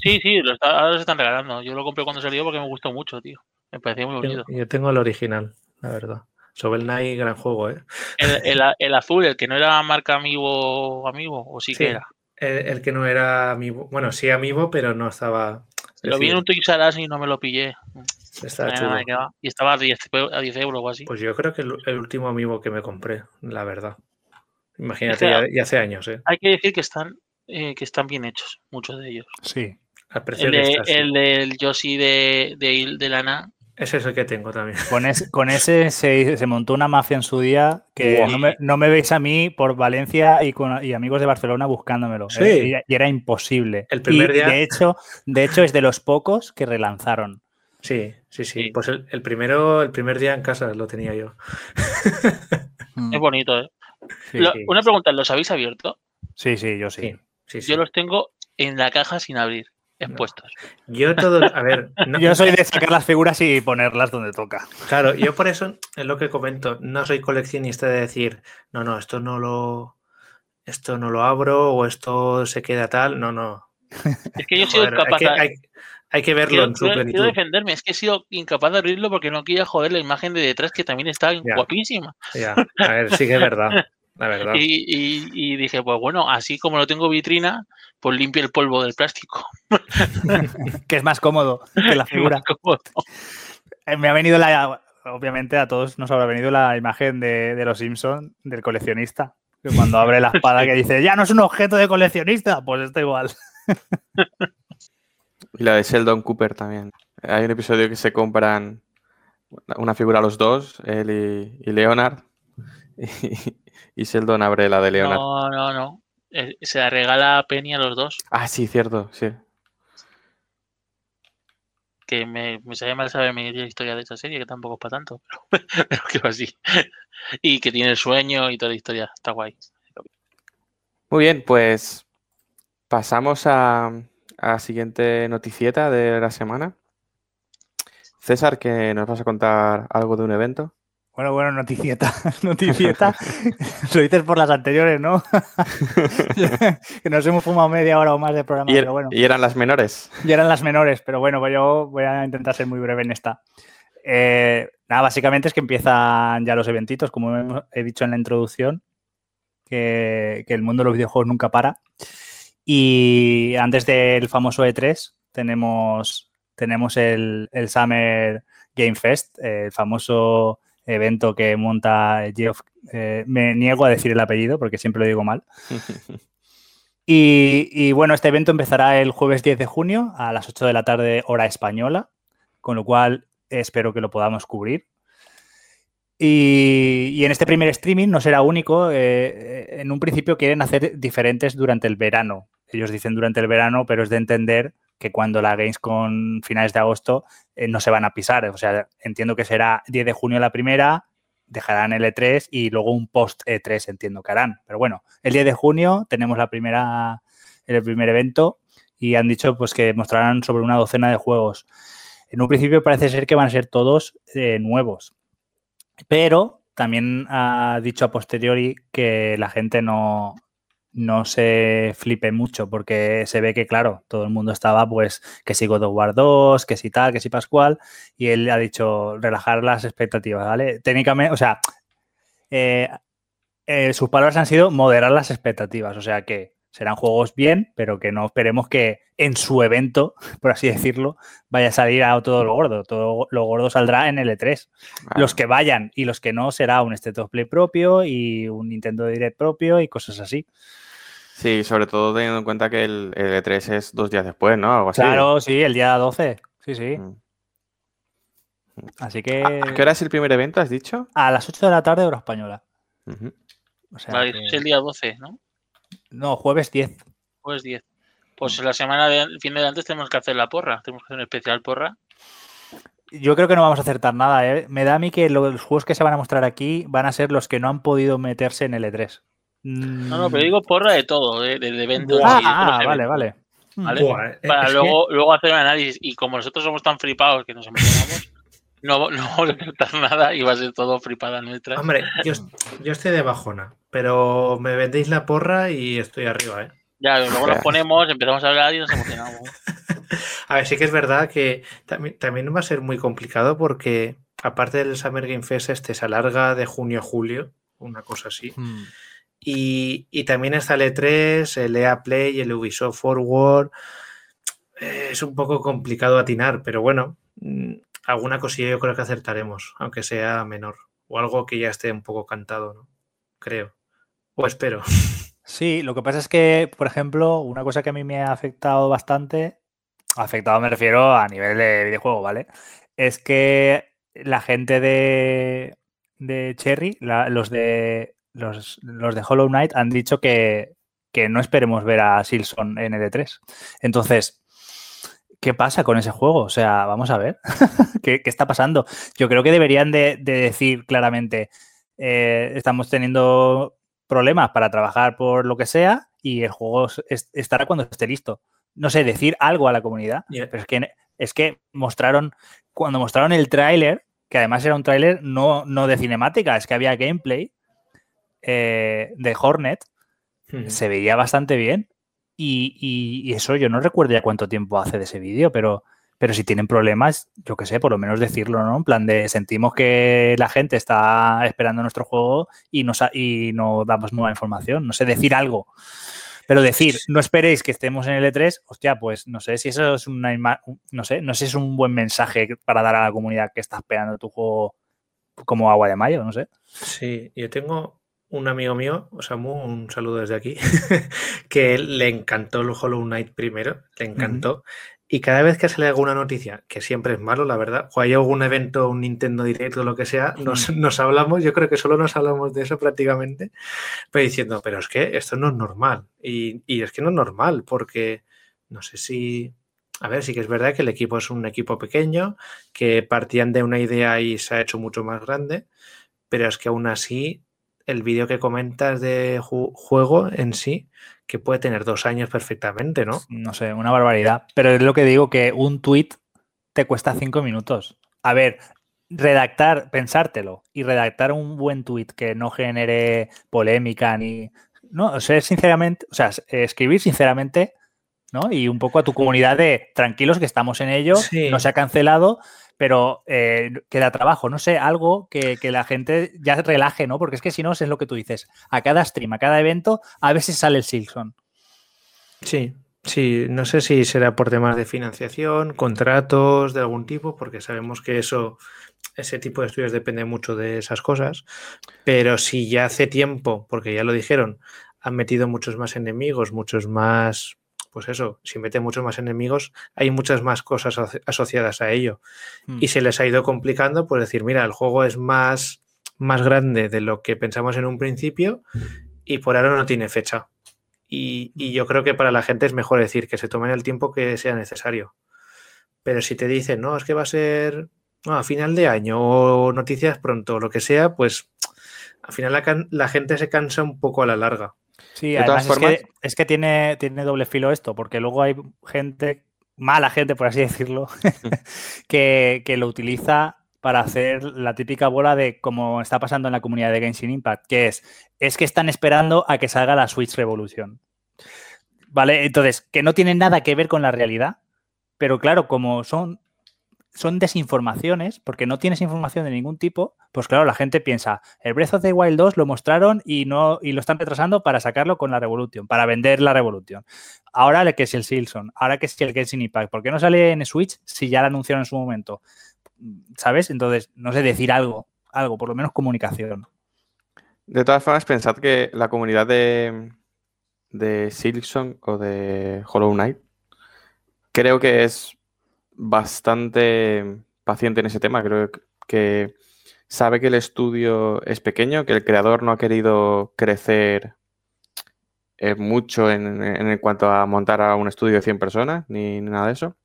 Sí, sí, lo está- ahora se están regalando. Yo lo compré cuando salió porque me gustó mucho, tío. Me parecía muy bonito. Yo tengo el original, la verdad. Sobre el Knight, gran juego, ¿eh? El, el azul, el que no era marca amigo, amigo, o sí, Sí, que era. El, el que no era amiibo. Bueno, sí amiibo, pero no estaba. Es Lo vi en un Us y no me lo pillé. estaba Nada, chulo. Y estaba a 10, a 10 euros o así. Pues yo creo que el, el último amiibo que me compré, la verdad. Imagínate, que- ya, ya hace años, ¿eh? Hay que decir que están, eh, que están bien hechos, muchos de ellos. Sí. Al precio El, que de, está, sí. el del Yoshi de, de, de Lana. Ese es el que tengo también. Con, es- con ese se, se montó una mafia en su día que no me, no me veis a mí por Valencia y, con, y amigos de Barcelona buscándomelo. Sí. ¿eh? Y, y era imposible. El primer Y, día- De hecho, de hecho, es de los pocos que relanzaron. Sí, sí, sí. Sí. Pues el, el primero, el primer día en casa lo tenía yo. Es bonito, ¿eh? Sí, Lo- sí. Una pregunta, ¿los habéis abierto? sí, sí, yo sí. Sí, sí, sí. Yo los tengo en la caja sin abrir, expuestos. Yo todo, a ver, no- Yo soy de sacar las figuras y ponerlas donde toca. claro, yo por eso es lo que comento, no soy coleccionista de decir, no, no, esto no lo, esto no lo abro o esto se queda tal, no, no. Es que yo he sido Joder, hay, incapaz que, de- hay, hay que verlo quiero, en su quiero- quiero plenitud. defenderme, es que he sido incapaz de abrirlo porque no quería joder la imagen de detrás que también está Ya. guapísima. Ya, a ver, sí que es verdad, la verdad. Y, y- y dije, pues bueno, así como lo tengo vitrina, pues limpia el polvo del plástico. Que es más cómodo que la figura. Más cómodo. Eh, Me ha venido la. Obviamente a todos nos habrá venido la imagen de, de los Simpson del coleccionista. Que cuando abre la espada que dice, ya no es un objeto de coleccionista, pues está igual. Y la de Sheldon Cooper también. Hay un episodio que se compran una figura los dos, él y, y Leonard. Y, y Sheldon abre la de Leonard. No, no, no. Eh, Se la regala a Penny a los dos, Ah, sí, cierto, sí. que me, me sabe mal saber mi historia de esa serie, que tampoco es para tanto, pero, pero que va así. Y que tiene el sueño y toda la historia, está guay. Muy bien, pues pasamos a, a la siguiente noticieta de la semana. César, que nos vas a contar algo de un evento. Bueno, bueno, noticieta. Noticieta. Lo dices por las anteriores, ¿no? que nos hemos fumado media hora o más de programa, Y, er- pero bueno. y eran las menores. Y eran las menores, pero bueno, pues yo voy a intentar ser muy breve en esta. Eh, nada, básicamente es que empiezan ya los eventitos, como hemos- he dicho en la introducción, que, que el mundo de los videojuegos nunca para. Y antes del famoso E3 tenemos, tenemos el, el Summer Game Fest, el famoso evento que monta Geoff. eh, me niego a decir el apellido porque siempre lo digo mal. Y, y, bueno, este evento empezará el jueves 10 de junio a las 8 de la tarde hora española, con lo cual espero que lo podamos cubrir. Y, y en este primer streaming no será único. eh, en un principio quieren hacer diferentes durante el verano. Ellos dicen durante el verano, pero es de entender que cuando la Games con finales de agosto eh, no se van a pisar. O sea, entiendo que será 10 de junio la primera, dejarán el E3 y luego un post E3 entiendo que harán. Pero bueno, el 10 de junio tenemos la primera, el primer evento y han dicho pues que mostrarán sobre una docena de juegos. En un principio parece ser que van a ser todos eh, nuevos, pero también ha dicho a posteriori que la gente no, no se flipe mucho porque se ve que, claro, todo el mundo estaba pues que si God of War 2, que si tal, que si Pascual, y él ha dicho relajar las expectativas, ¿vale? Técnicamente, o sea, eh, eh, sus palabras han sido moderar las expectativas, o sea que serán juegos bien, pero que no esperemos que en su evento, por así decirlo, vaya a salir a todo lo gordo. Todo lo gordo saldrá en el E3. Los que vayan y los que no será un State of Play propio y un Nintendo Direct propio y cosas así. Sí, sobre todo teniendo en cuenta que el, E3 es dos días después, ¿no? Algo así. Claro, sí, el día 12. Sí, sí. Mm. Así que. ¿A qué hora es el primer evento, has dicho? A las 8 de la tarde, hora española. vale, es el día 12, ¿no? No, jueves 10. Jueves 10. Pues la semana de fin de antes tenemos que hacer la porra. Tenemos que hacer un especial porra. Yo creo que no vamos a acertar nada. ¿eh? Me da a mí que los juegos que se van a mostrar aquí van a ser los que no han podido meterse en el E3. No, no, pero digo porra de todo, de, eventos. Ah, vale, vale. Para luego, luego hacer un análisis. Y como nosotros somos tan flipados que nos emocionamos, no, no vamos a acertar nada y va a ser todo flipada nuestra. Hombre, yo, yo estoy de bajona pero me vendéis la porra y estoy arriba, ¿eh? Ya, luego nos ponemos, empezamos a hablar y nos emocionamos. a ver, sí que es verdad que también, también va a ser muy complicado porque aparte del Summer Game Fest este se alarga de junio a julio, una cosa así. Hmm. Y, y, también está el E3, el EA Play, el Ubisoft Forward. es un poco complicado atinar, pero bueno, mm, alguna cosilla yo creo que acertaremos, aunque sea menor. O algo que ya esté un poco cantado, ¿no? Creo. Espero. Sí, lo que pasa es que, por ejemplo, una cosa que a mí me ha afectado bastante, afectado me refiero a nivel de videojuego, ¿vale? Es que la gente de, de Cherry, los de los, de Hollow Knight han dicho que, no esperemos ver a Silson en el E3. Entonces, ¿qué pasa con ese juego? O sea, vamos a ver. ¿Qué, está pasando? Yo creo que deberían de, decir claramente, eh, estamos teniendo problemas para trabajar por lo que sea y el juego estará cuando esté listo. No sé, decir algo a la comunidad. Pero es que, es que mostraron, cuando mostraron el tráiler, que además era un tráiler no, no de cinemática, es que había gameplay eh, de Hornet, se veía bastante bien. Y, y, eso yo no recuerdo ya cuánto tiempo hace de ese vídeo, pero pero si tienen problemas, yo qué sé, por lo menos decirlo, ¿no? En plan de sentimos que la gente está esperando nuestro juego y, nos, y no damos nueva información. No sé, decir algo. Pero decir, no esperéis que estemos en el E3, hostia, pues no sé si eso es una no sé, no sé si es un buen mensaje para dar a la comunidad que está esperando tu juego como agua de mayo, no sé. Sí, yo tengo un amigo mío, Samu, un saludo desde aquí, que le encantó el Hollow Knight primero, le encantó. Y cada vez que sale alguna noticia, que siempre es malo, la verdad, o hay algún evento, un Nintendo Direct o lo que sea, nos, hablamos, yo creo que solo nos hablamos de eso prácticamente, pero diciendo, pero es que esto no es normal. Y, es que no es normal, porque no sé si. A ver, sí que es verdad que el equipo es un equipo pequeño, que partían de una idea y se ha hecho mucho más grande, pero es que aún así el vídeo que comentas de juego en sí que puede tener dos años perfectamente, ¿no? No sé, una barbaridad. Pero es lo que digo, que un tweet te cuesta cinco minutos. A ver, redactar, pensártelo y redactar un buen tweet que no genere polémica ni. No, o sea, sinceramente, o sea, escribir sinceramente, ¿no? Y un poco a tu comunidad de tranquilos que estamos en ello, no se ha cancelado, pero eh, queda trabajo, no sé, algo que, la gente ya relaje, ¿no? Porque es que si no, es lo que tú dices, a cada stream, a cada evento, a si sale el Silson. Sí, sí, no sé si será por temas de financiación, contratos de algún tipo, porque sabemos que eso, ese tipo de estudios depende mucho de esas cosas, pero si ya hace tiempo, porque ya lo dijeron, han metido muchos más enemigos, muchos más pues eso, si mete muchos más enemigos, hay muchas más cosas asociadas a ello. Hmm. Y se les ha ido complicando, pues decir, mira, el juego es más, más grande de lo que pensamos en un principio y por ahora no tiene fecha. Y, y, yo creo que para la gente es mejor decir que se tomen el tiempo que sea necesario. Pero si te dicen, no, es que va a ser no, a final de año o noticias pronto, lo que sea, pues al final la, la gente se cansa un poco a la larga. Sí, además es, que, es que, tiene, tiene doble filo esto, porque luego hay gente, mala gente, por así decirlo, que, que, lo utiliza para hacer la típica bola de como está pasando en la comunidad de Genshin Impact, que es, es que están esperando a que salga la Switch Revolution. ¿Vale? Entonces, que no tiene nada que ver con la realidad, pero claro, como son son desinformaciones, porque no tienes información de ningún tipo, pues claro, la gente piensa, el Breath of the Wild 2 lo mostraron y no y lo están retrasando para sacarlo con la Revolution, para vender la Revolution. Ahora que es el Silson, ahora que es el Genshin Impact, ¿por qué no sale en Switch si ya lo anunciaron en su momento? ¿Sabes? Entonces, no sé, decir algo, algo, por lo menos comunicación. De todas formas, pensad que la comunidad de, de Silson o de Hollow Knight creo que es bastante paciente en ese tema. Creo que sabe que el estudio es pequeño, que el creador no ha querido crecer eh, mucho en, cuanto a montar a un estudio de 100 personas, ni, nada de eso.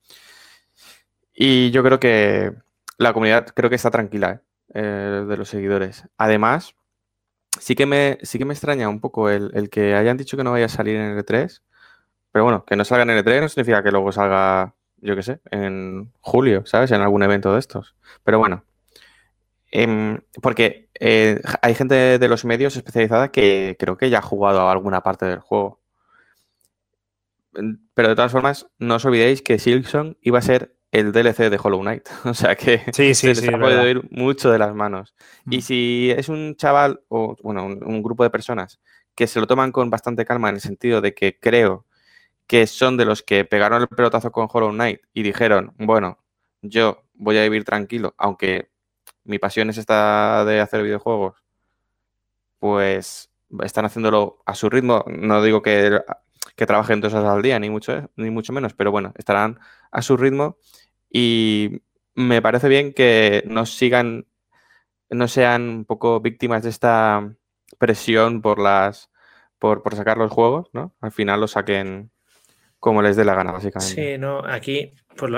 Y yo creo que la comunidad creo que está tranquila eh, de los seguidores. Además, sí que me, sí que me extraña un poco el, el, que hayan dicho que no vaya a salir en el E3. Pero bueno, que no salga en el E3 no significa que luego salga yo qué sé, en julio, ¿sabes? En algún evento de estos. Pero bueno, em, porque eh, hay gente de los medios especializada que creo que ya ha jugado a alguna parte del juego. Pero de todas formas, no os olvidéis que Silksong iba a ser el DLC de Hollow Knight. O sea que sí, sí, se les ha podido ir mucho de las manos. Y mm. si es un chaval o, bueno, un, grupo de personas que se lo toman con bastante calma en el sentido de que creo que son de los que pegaron el pelotazo con Hollow Knight y dijeron, bueno, yo voy a vivir tranquilo, aunque mi pasión es esta de hacer videojuegos, pues están haciéndolo a su ritmo. No digo que, que trabajen dos horas al día, ni mucho, ni mucho menos, pero bueno, estarán a su ritmo y me parece bien que no sigan, no sean un poco víctimas de esta presión por las por, por sacar los juegos, ¿no? Al final lo saquen como les dé la gana, básicamente. Sí, no, aquí pues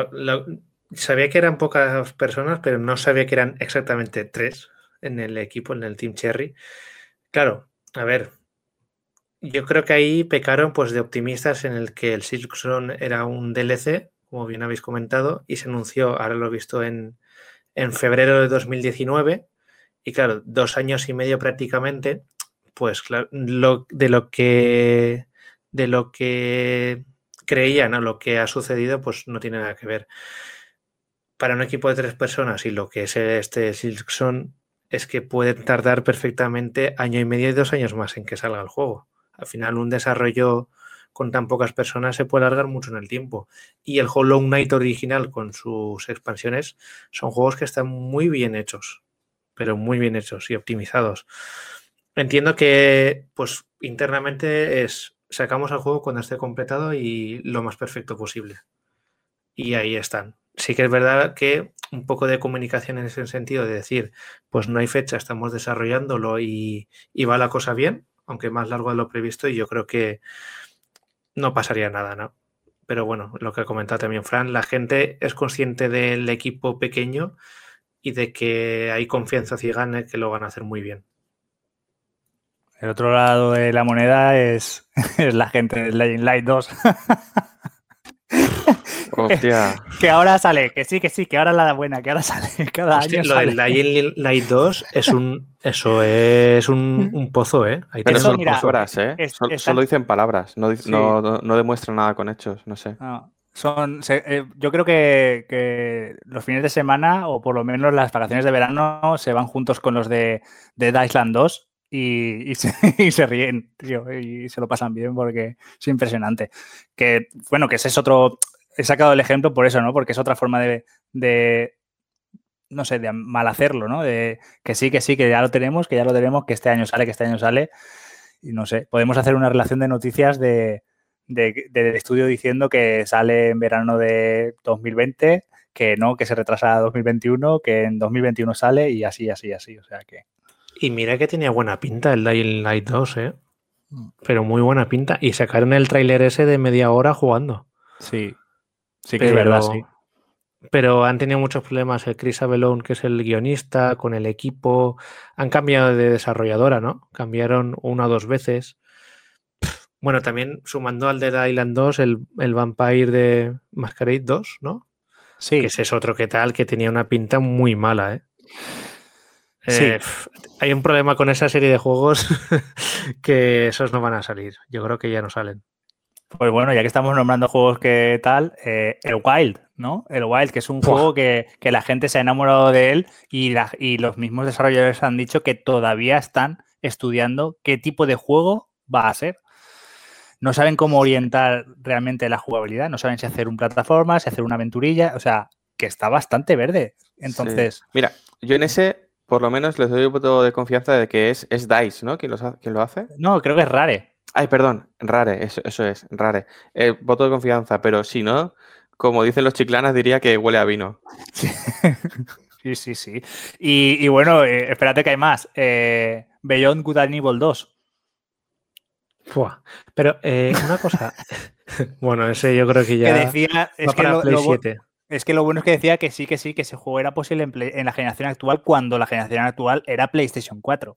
sabía que eran pocas personas, pero no sabía que eran exactamente tres en el equipo, en el Team Cherry. Claro, a ver, yo creo que ahí pecaron pues de optimistas en el que el Silkson era un DLC, como bien habéis comentado, y se anunció, ahora lo he visto en, en febrero de 2019, y claro, dos años y medio prácticamente, pues claro, lo, de lo que de lo que creían a lo que ha sucedido, pues no tiene nada que ver. Para un equipo de tres personas y lo que es este Silkson es que pueden tardar perfectamente año y medio y dos años más en que salga el juego. Al final, un desarrollo con tan pocas personas se puede alargar mucho en el tiempo. Y el Hollow Knight original con sus expansiones son juegos que están muy bien hechos, pero muy bien hechos y optimizados. Entiendo que, pues, internamente es sacamos el juego cuando esté completado y lo más perfecto posible. Y ahí están. Sí que es verdad que un poco de comunicación en ese sentido de decir, pues no hay fecha, estamos desarrollándolo y, va la cosa bien, aunque más largo de lo previsto y yo creo que no pasaría nada, ¿no? Pero bueno, lo que ha comentado también Fran, la gente es consciente del equipo pequeño y de que hay confianza ciega en que lo van a hacer muy bien. El otro lado de la moneda es, la gente del Legend Light 2. Hostia. Que ahora sale, que sí, que sí, que ahora la buena, que ahora sale cada año. Lo del Dying Light 2 es un, eso es un, pozo, ¿eh? Pero son palabras, ¿eh? solo dicen palabras, no, no, demuestran nada con hechos, no sé. son, eh, yo creo que, que, los fines de semana, o por lo menos las vacaciones de verano, se van juntos con los de, de Island 2 y, se, ríen, tío, y se lo pasan bien porque es impresionante. Que, bueno, que ese es otro, he sacado el ejemplo por eso, ¿no? Porque es otra forma de, de no sé, de mal hacerlo, ¿no? De que sí, que sí, que ya lo tenemos, que ya lo tenemos, que este año sale, que este año sale. Y no sé, podemos hacer una relación de noticias de, de, del estudio diciendo que sale en verano de 2020, que no, que se retrasa a 2021, que en 2021 sale y así, así, así. O sea que y mira que tenía buena pinta el Dying Light 2, ¿eh? Pero muy buena pinta. Y sacaron el tráiler ese de media hora jugando. Sí. Sí que es verdad, sí. Pero han tenido muchos problemas el Chris Avellone, que es el guionista, con el equipo. Han cambiado de desarrolladora, ¿no? Cambiaron una o dos veces. Bueno, también sumando al Dead Island 2, el, el Vampire de Masquerade 2, ¿no? Sí. Que ese es otro que tal, que tenía una pinta muy mala, ¿eh? Sí. Eh, pf, hay un problema con esa serie de juegos que esos no van a salir. Yo creo que ya no salen. Pues bueno, ya que estamos nombrando juegos que tal, eh, el Wild, ¿no? El Wild, que es un juego que, que la gente se ha enamorado de él y, la- y los mismos desarrolladores han dicho que todavía están estudiando qué tipo de juego va a ser. No saben cómo orientar realmente la jugabilidad, no saben si hacer un plataforma, si hacer una aventurilla, o sea, que está bastante verde. Entonces, Mira, yo en ese, por lo menos, les doy un voto de confianza de que es, es DICE, ¿no? ¿Quién, los ha- quién lo hace? no, creo que es rare. Ay, perdón, Rare, eso, eso es, Rare. Eh, voto de confianza, pero si no, como dicen los chiclanas, diría que huele a vino. Sí, sí, sí. Y, y bueno, eh, espérate que hay más. Eh, Beyond Good and Evil 2. Fua. Pero eh, una cosa. bueno, ese yo creo que Que ya decía, es va que, para lo, Play lo bu- 7. Es que lo bueno es que decía que sí, que sí, que ese juego era posible en, Play- en la generación actual cuando la generación actual era PlayStation 4.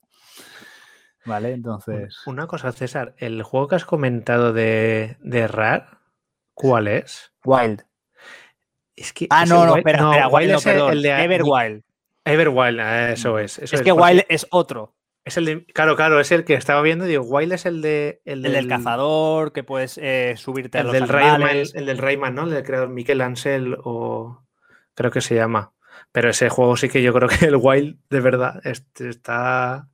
¿Vale? Entonces. Una cosa, César, el juego que has comentado de, de RAR, ¿cuál es? Wild. Es que Ah, es no, no, Wild- espera, espera, Wild Wild, no, es el- perdón. el de Everwild. Everwild, ah, eso es. eso Es que porque Wild es otro. Es el de, claro, claro, es el que estaba viendo. Digo, Wild es el de. El, El del cazador, que puedes eh, subirte a El los del, Rayman, el del Rayman, ¿no? El del creador Miquel Ansel o. Creo que se llama. Pero ese juego sí que yo creo que el Wild, de verdad, este está.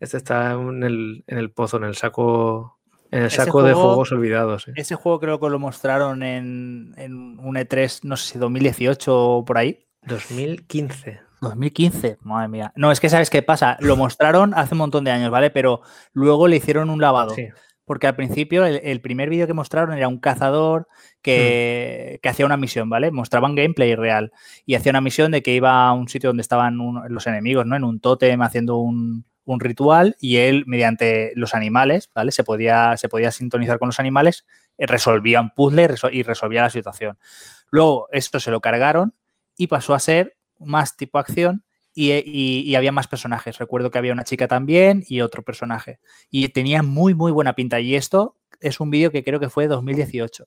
Este está en el, en el pozo, en el saco. En el saco de juego- juegos olvidados. ¿eh? Ese juego creo que lo mostraron en, en un E3, no sé si 2018 o por ahí. 2015. 2015, madre mía. No, es que sabes qué pasa. Lo mostraron hace un montón de años, ¿vale? Pero luego le hicieron un lavado. Sí. Porque al principio el, el primer vídeo que mostraron era un cazador que, que hacía una misión, ¿vale? Mostraban gameplay real. Y hacía una misión de que iba a un sitio donde estaban un- los enemigos, ¿no? En un tótem haciendo un, un ritual y él, mediante los animales, ¿vale? Se podía, se podía sintonizar con los animales, eh, resolvía un puzzle y resolvía la situación. Luego esto se lo cargaron y pasó a ser más tipo acción y, y- había más personajes. Recuerdo que había una chica también y otro personaje. Y tenía muy, muy buena pinta. Y esto es un vídeo que creo que fue 2018.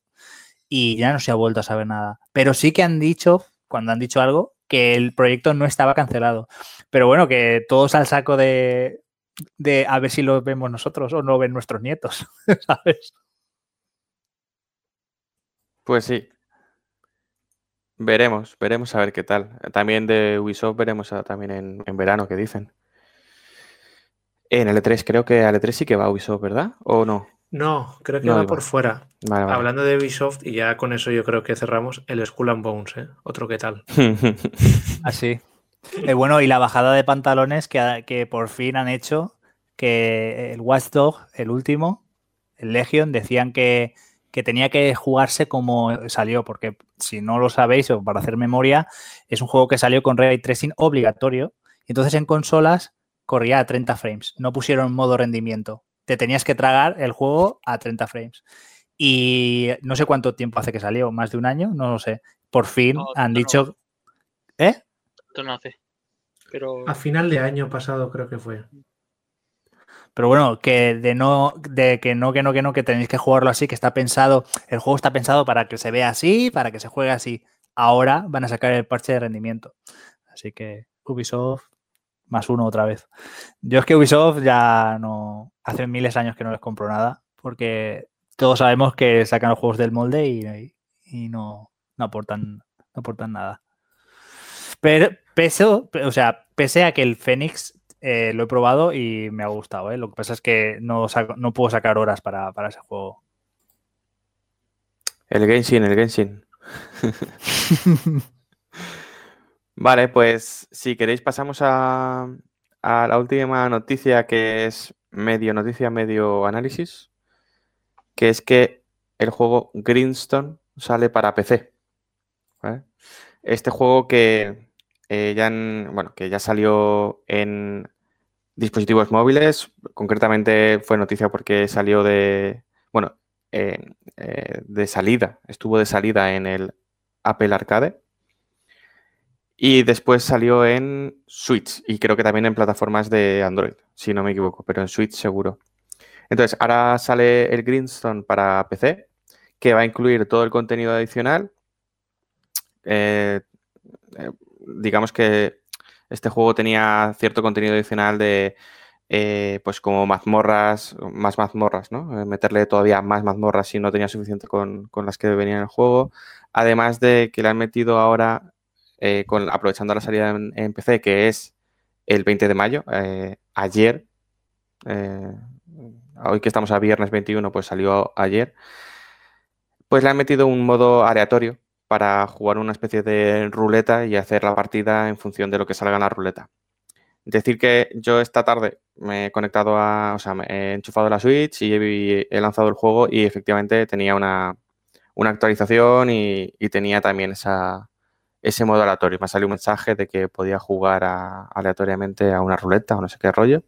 Y ya no se ha vuelto a saber nada. Pero sí que han dicho, cuando han dicho algo, que el proyecto no estaba cancelado. Pero bueno, que todos al saco de, de a ver si lo vemos nosotros o no ven nuestros nietos, ¿sabes? Pues sí. Veremos, veremos a ver qué tal. También de Ubisoft veremos a- también en, en verano qué dicen. En el E3, creo que al E3 sí que va Ubisoft, ¿verdad? ¿O no? No, creo que No, va igual. por fuera. Vale, vale. Hablando de Ubisoft, y ya con eso yo creo que cerramos, el Skull and Bones, ¿eh? Otro que tal. Así. Eh, bueno, y la bajada de pantalones que, ha- que por fin han hecho, que el Watchdog, el último, el Legion, decían que, que tenía que jugarse como salió, porque si no lo sabéis, o para hacer memoria, es un juego que salió con ray tracing obligatorio, y entonces en consolas corría a 30 frames, no pusieron modo rendimiento. Te tenías que tragar el juego a 30 frames. Y no sé cuánto tiempo hace que salió, más de un año, no lo sé. Por fin No, han no. dicho... ¿Eh? Esto no hace. Pero A final de año pasado creo que fue. Pero bueno, que de no, de que no, que no, que no, que tenéis que jugarlo así, que está pensado, el juego está pensado para que se vea así, para que se juegue así. Ahora van a sacar el parche de rendimiento. Así que Ubisoft más uno otra vez. Yo es que Ubisoft ya no, hace miles de años que no les compro nada, porque todos sabemos que sacan los juegos del molde y, y no, no aportan, no aportan nada. Pero pese, o sea, pese a que el Fénix eh, lo he probado y me ha gustado. ¿eh? Lo que pasa es que no, saco- no puedo sacar horas para, para ese juego. El Genshin, el Genshin. Vale, pues si queréis pasamos a, a la última noticia que es medio noticia, medio análisis, que es que el juego Greenstone sale para PC. ¿vale? Este juego que, eh, ya, en- bueno, que ya salió en dispositivos móviles. Concretamente fue noticia porque salió de, bueno, eh, eh, de salida, estuvo de salida en el Apple Arcade. Y después salió en Switch y creo que también en plataformas de Android, si no me equivoco, pero en Switch seguro. Entonces, ahora sale el Greenstone para PC, que va a incluir todo el contenido adicional. Eh, digamos que este juego tenía cierto contenido adicional de, eh, pues como mazmorras, más mazmorras, ¿no? Eh, meterle todavía más mazmorras si no tenía suficiente con, las que venían en el juego. Además de que le han metido ahora, eh, con, aprovechando la salida en, PC, que es el 20 de mayo, ayer, hoy que estamos a viernes 21, pues salió ayer, pues le han metido un modo aleatorio para jugar una especie de ruleta y hacer la partida en función de lo que salga en la ruleta. Decir que yo esta tarde me he conectado a, o sea, me he enchufado la Switch y he, lanzado el juego y efectivamente tenía una, actualización y, tenía también esa, ese modo aleatorio. Me ha salido un mensaje de que podía jugar aleatoriamente a una ruleta o no sé qué rollo.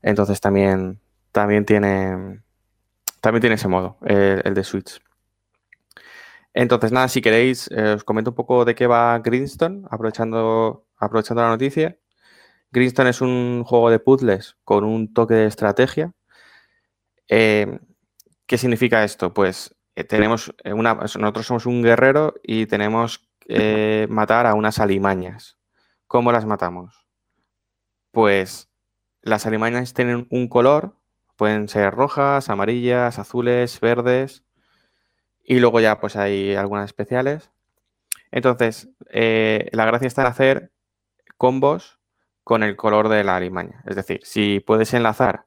Entonces también, también tiene también tiene ese modo, el de Switch. Entonces, nada, si queréis, eh, os comento un poco de qué va Greenstone, aprovechando, aprovechando la noticia. Greenstone es un juego de puzzles con un toque de estrategia. Eh, ¿Qué significa esto? Pues eh, tenemos una, nosotros somos un guerrero y tenemos que matar a unas alimañas. ¿Cómo las matamos? Pues las alimañas tienen un color, pueden ser rojas, amarillas, azules, verdes. Y luego ya pues hay algunas especiales. Entonces, eh, la gracia está en hacer combos con el color de la alimaña. Es decir, si puedes enlazar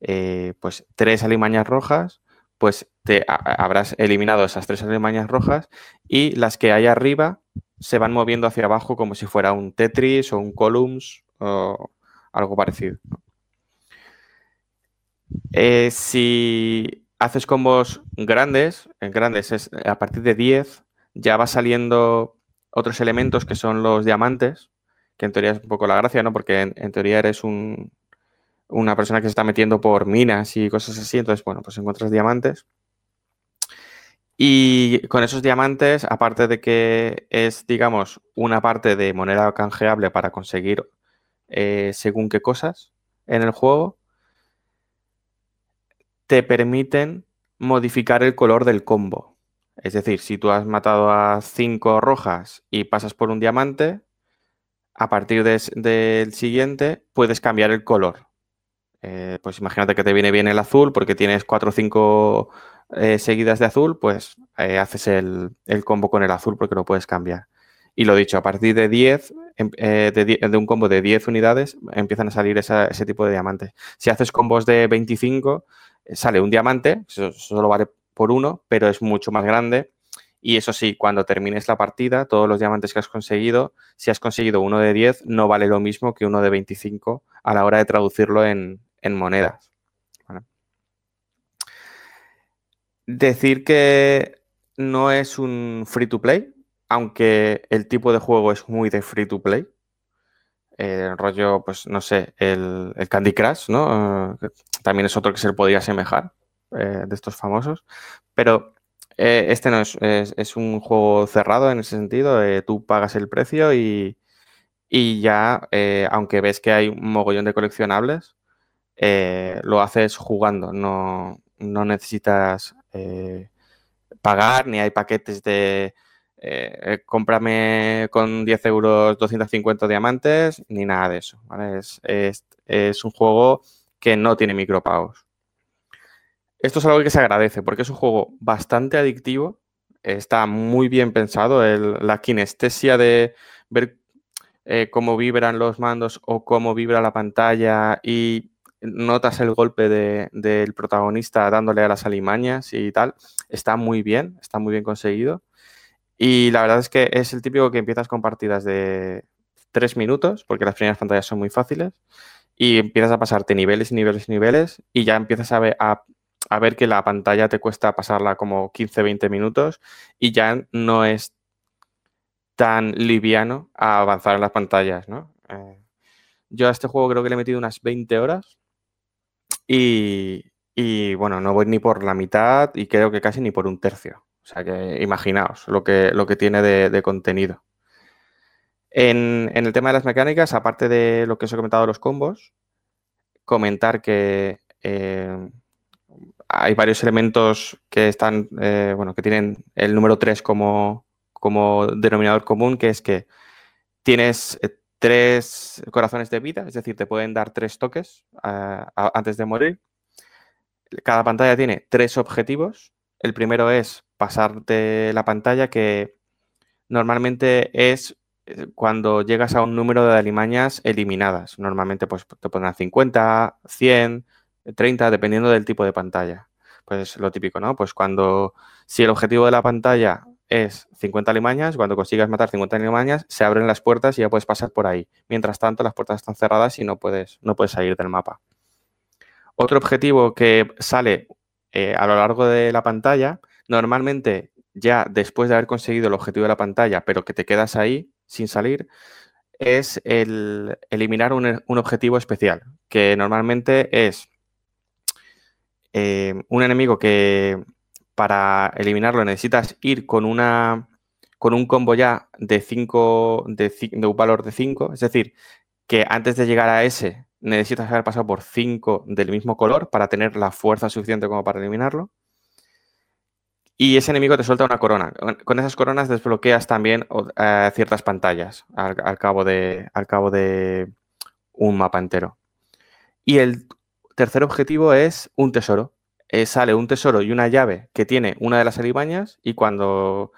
eh, pues tres alimañas rojas, pues te habrás eliminado esas tres alimañas rojas y las que hay arriba se van moviendo hacia abajo como si fuera un Tetris o un Columns o algo parecido. Eh, si haces combos grandes, grandes es a partir de 10, ya va saliendo otros elementos que son los diamantes, que en teoría es un poco la gracia, ¿no? Porque en, teoría eres un, una persona que se está metiendo por minas y cosas así, entonces, bueno, pues encuentras diamantes. Y con esos diamantes, aparte de que es, digamos, una parte de moneda canjeable para conseguir eh, según qué cosas en el juego, te permiten modificar el color del combo. Es decir, si tú has matado a cinco rojas y pasas por un diamante, a partir del siguiente puedes cambiar el color. Eh, pues imagínate que te viene bien el azul porque tienes cuatro o cinco eh, seguidas de azul, pues eh, haces el, combo con el azul porque lo puedes cambiar. Y lo dicho, a partir de 10, em, de, un combo de 10 unidades, empiezan a salir ese tipo de diamantes. Si haces combos de 25, sale un diamante, solo vale por uno, pero es mucho más grande. Y eso sí, cuando termines la partida, todos los diamantes que has conseguido, si has conseguido uno de 10, no vale lo mismo que uno de 25 a la hora de traducirlo en, monedas. Decir que no es un free to play, aunque el tipo de juego es muy de free to play. El rollo, pues no sé, el, Candy Crush, ¿no? también es otro que se podría asemejar eh, de estos famosos. Pero eh, este no es, es, un juego cerrado en ese sentido. Eh, tú pagas el precio y, ya, aunque ves que hay un mogollón de coleccionables, lo haces jugando. No, no necesitas pagar, ni hay paquetes de cómprame con 10 euros 250 diamantes, ni nada de eso. Es, un juego que no tiene micropagos. Esto es algo que se agradece porque es un juego bastante adictivo, está muy bien pensado, la kinestesia de ver eh, cómo vibran los mandos o cómo vibra la pantalla y notas el golpe del protagonista dándole a las alimañas y tal, está muy bien, está muy bien conseguido. Y la verdad es que es el típico que empiezas con partidas de tres minutos, porque las primeras pantallas son muy fáciles, y empiezas a pasarte niveles y niveles y niveles y ya empiezas a ver, a, ver que la pantalla te cuesta pasarla como 15, 20 minutos y ya no es tan liviano a avanzar en las pantallas, ¿no? Eh, Yo a este juego creo que le he metido unas 20 horas. Y, bueno, no voy ni por la mitad y creo que casi ni por un tercio. O sea que imaginaos lo que, lo que tiene de, contenido. En, el tema de las mecánicas, aparte de lo que os he comentado los combos, comentar que eh, hay varios elementos que están, eh, bueno, que tienen el número 3 como, como denominador común, que es que tienes eh, tres corazones de vida, es decir, te pueden dar tres toques antes de morir. Cada pantalla tiene tres objetivos. El primero es pasarte la pantalla que normalmente es eh, cuando llegas a un número de alimañas eliminadas. Normalmente pues, te pondrán 50, 100, 30, dependiendo del tipo de pantalla. Pues lo típico, ¿no? Pues cuando, si el objetivo de la pantalla es 50 alimañas, cuando consigas matar 50 alimañas, se abren las puertas y ya puedes pasar por ahí. Mientras tanto, las puertas están cerradas y no puedes, no puedes salir del mapa. Otro objetivo que sale eh, a lo largo de la pantalla Normalmente, ya después de haber conseguido el objetivo de la pantalla, pero que te quedas ahí sin salir, es el eliminar un, objetivo especial, que normalmente es eh, un enemigo que para eliminarlo necesitas ir con una con un combo ya de 5 de, de, un valor de 5, es decir, que antes de llegar a ese necesitas haber pasado por 5 del mismo color para tener la fuerza suficiente como para eliminarlo y ese enemigo te suelta una corona. Con esas coronas desbloqueas también eh, ciertas pantallas al, cabo de, un mapa entero. Y el tercer objetivo es un tesoro. Eh, sale un tesoro y una llave que tiene una de las alimañas y cuando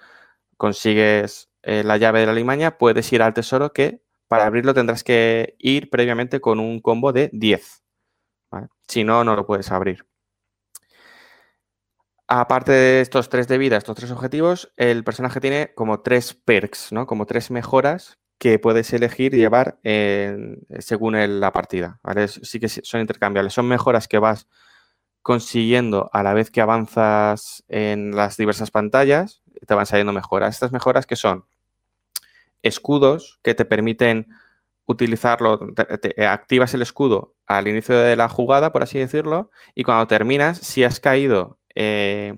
consigues eh, la llave de la alimaña puedes ir al tesoro que para abrirlo tendrás que ir previamente con un combo de 10. Si no, no lo puedes abrir. Aparte de estos tres de vida, estos tres objetivos, el personaje tiene como tres perks, ¿no? Como tres mejoras que puedes elegir y llevar según la partida, ¿vale? Sí que son intercambiables. Son mejoras que vas consiguiendo a la vez que avanzas en las diversas pantallas, te van saliendo mejoras. Estas mejoras que son escudos que te permiten utilizarlo, activas el escudo al inicio de la jugada, por así decirlo, y cuando terminas, si has caído eh,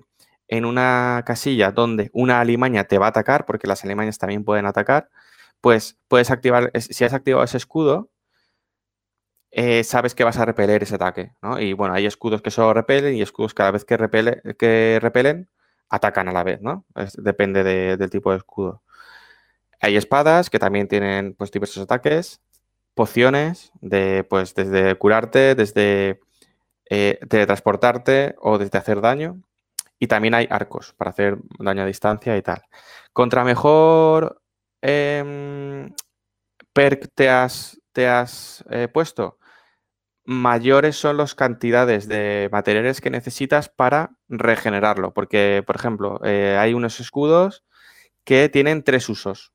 en una casilla donde una alimaña te va a atacar, porque las alimañas también pueden atacar, pues puedes activar, si has activado ese escudo, eh, sabes que vas a repeler ese ataque, Y bueno, hay escudos que solo repelen y escudos que a la vez que, que repelen, atacan a la vez, ¿no? depende del tipo de escudo. Hay espadas que también tienen pues, diversos ataques, pociones de, pues, desde curarte, desde eh, teletransportarte o desde hacer daño. Y también hay arcos para hacer daño a distancia y tal. Contra mejor em, perk te has, te has eh, puesto, mayores son las cantidades de materiales que necesitas para regenerarlo. Porque, por ejemplo, eh, hay unos escudos que tienen tres usos.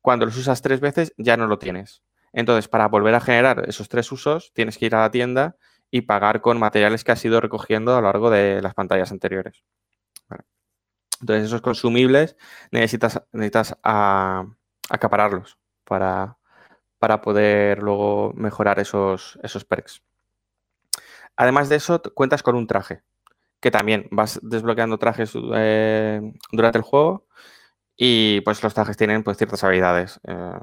Cuando los usas tres veces ya no lo tienes. Entonces, para volver a generar esos tres usos, tienes que ir a la tienda y pagar con materiales que has ido recogiendo a lo largo de las pantallas anteriores. Entonces, esos consumibles necesitas, necesitas acapararlos para, para poder luego mejorar esos, esos perks. Además de eso, cuentas con un traje, que también vas desbloqueando trajes eh, durante el juego y pues los trajes tienen pues ciertas habilidades. Eh,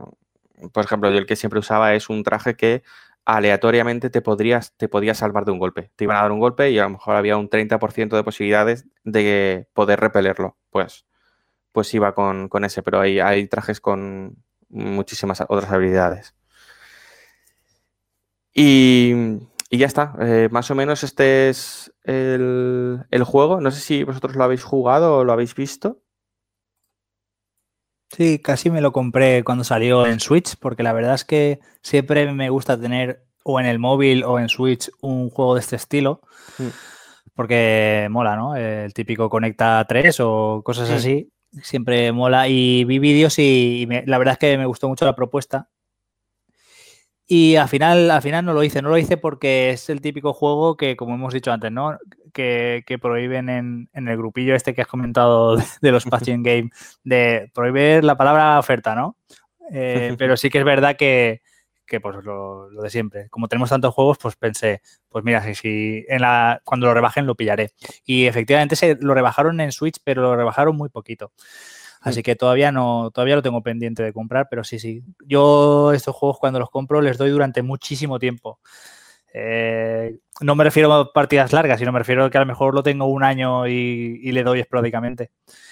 por ejemplo, yo el que siempre usaba es un traje que aleatoriamente te, podrías, te podías salvar de un golpe. Te iban a dar un golpe y a lo mejor había un 30% de posibilidades de poder repelerlo. Pues, pues iba con, ese, pero hay, hay trajes con muchísimas otras habilidades. Y, ya está. Eh, más o menos este es el, el, juego. No sé si vosotros lo habéis jugado o lo habéis visto. Sí, casi me lo compré cuando salió en Switch, porque la verdad es que siempre me gusta tener o en el móvil o en Switch un juego de este estilo, mm. porque mola, ¿no? El típico Conecta 3 o cosas así, siempre mola. Y vi vídeos y, la verdad es que me gustó mucho la propuesta. Y al final, al final no lo hice, no lo hice porque es el típico juego que, como hemos dicho antes, ¿no? Que, prohíben en, el grupillo este que has comentado de los Patching Game, de prohibir la palabra oferta, ¿no? Eh, pero sí que es verdad que, que pues lo, lo, de siempre. Como tenemos tantos juegos, pues pensé, pues mira, si, si en la, cuando lo rebajen lo pillaré. Y efectivamente se lo rebajaron en Switch, pero lo rebajaron muy poquito. Así que todavía no, todavía lo tengo pendiente de comprar, pero sí, sí. Yo estos juegos cuando los compro les doy durante muchísimo tiempo. Eh, no me refiero a partidas largas, sino me refiero a que a lo mejor lo tengo un año y, y le doy esporádicamente.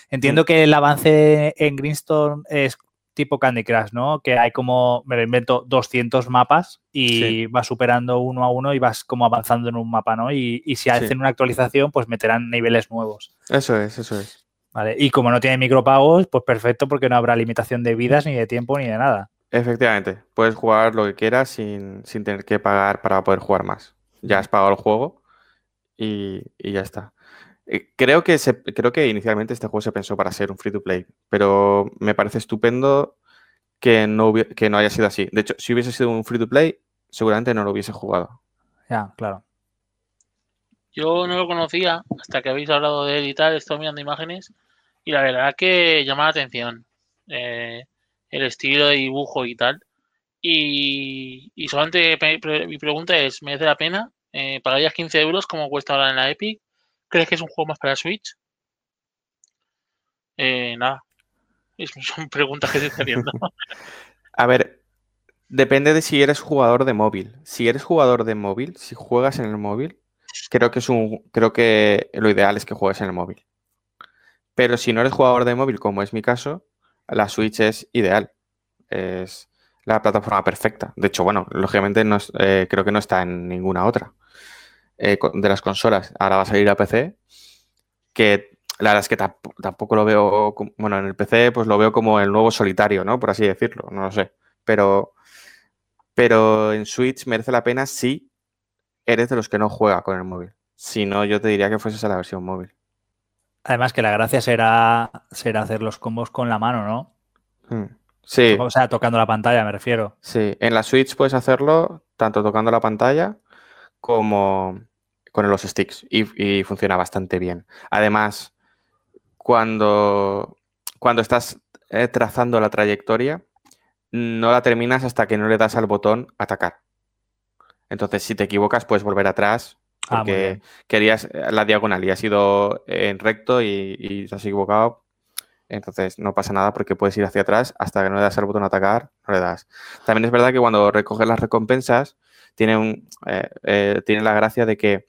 Entiendo que el avance en Greenstone es tipo Candy Crush, ¿no? Que hay como, me lo invento, 200 mapas y sí. vas superando uno a uno y vas como avanzando en un mapa, ¿no? Y, y si hacen sí. una actualización, pues meterán niveles nuevos. Eso es, eso es. Vale, y como no tiene micropagos, pues perfecto porque no habrá limitación de vidas, ni de tiempo, ni de nada. Efectivamente, puedes jugar lo que quieras sin, sin tener que pagar para poder jugar más. Ya has pagado el juego y, y ya está. Eh, creo que, se, creo que inicialmente este juego se pensó para ser un free to play, pero me parece estupendo que no, que no haya sido así. De hecho, si hubiese sido un free to play, seguramente no lo hubiese jugado. Ya, claro. Yo no lo conocía hasta que habéis hablado de él y tal, estoy mirando imágenes y la verdad que llama la atención eh, el estilo de dibujo y tal. Y, y solamente mi pregunta es, ¿merece la pena? Eh, ¿Pagarías 15 euros como cuesta ahora en la Epic? ¿Crees que es un juego más para Switch? Eh, nada. Son preguntas que se están haciendo. A ver, depende de si eres jugador de móvil. Si eres jugador de móvil, si juegas en el móvil, creo que es un. Creo que lo ideal es que juegues en el móvil. Pero si no eres jugador de móvil, como es mi caso, la Switch es ideal. Es la plataforma perfecta. De hecho, bueno, lógicamente no, eh, creo que no está en ninguna otra eh, de las consolas. Ahora va a salir a PC, que la verdad es que tampoco lo veo, bueno, en el PC pues lo veo como el nuevo solitario, ¿no? Por así decirlo, no lo sé. Pero, pero en Switch merece la pena si eres de los que no juega con el móvil. Si no, yo te diría que fueses a la versión móvil. Además que la gracia será, será hacer los combos con la mano, ¿no? Hmm. Sí. O sea, tocando la pantalla, me refiero. Sí, en la Switch puedes hacerlo tanto tocando la pantalla como con los sticks y, y funciona bastante bien. Además, cuando, cuando estás eh, trazando la trayectoria, no la terminas hasta que no le das al botón atacar. Entonces, si te equivocas, puedes volver atrás porque ah, querías la diagonal y has ido en recto y, y, te has equivocado. Entonces, no pasa nada porque puedes ir hacia atrás hasta que no le das al botón atacar, no le das. También es verdad que cuando recoges las recompensas, tiene, un, eh, eh, tiene la gracia de que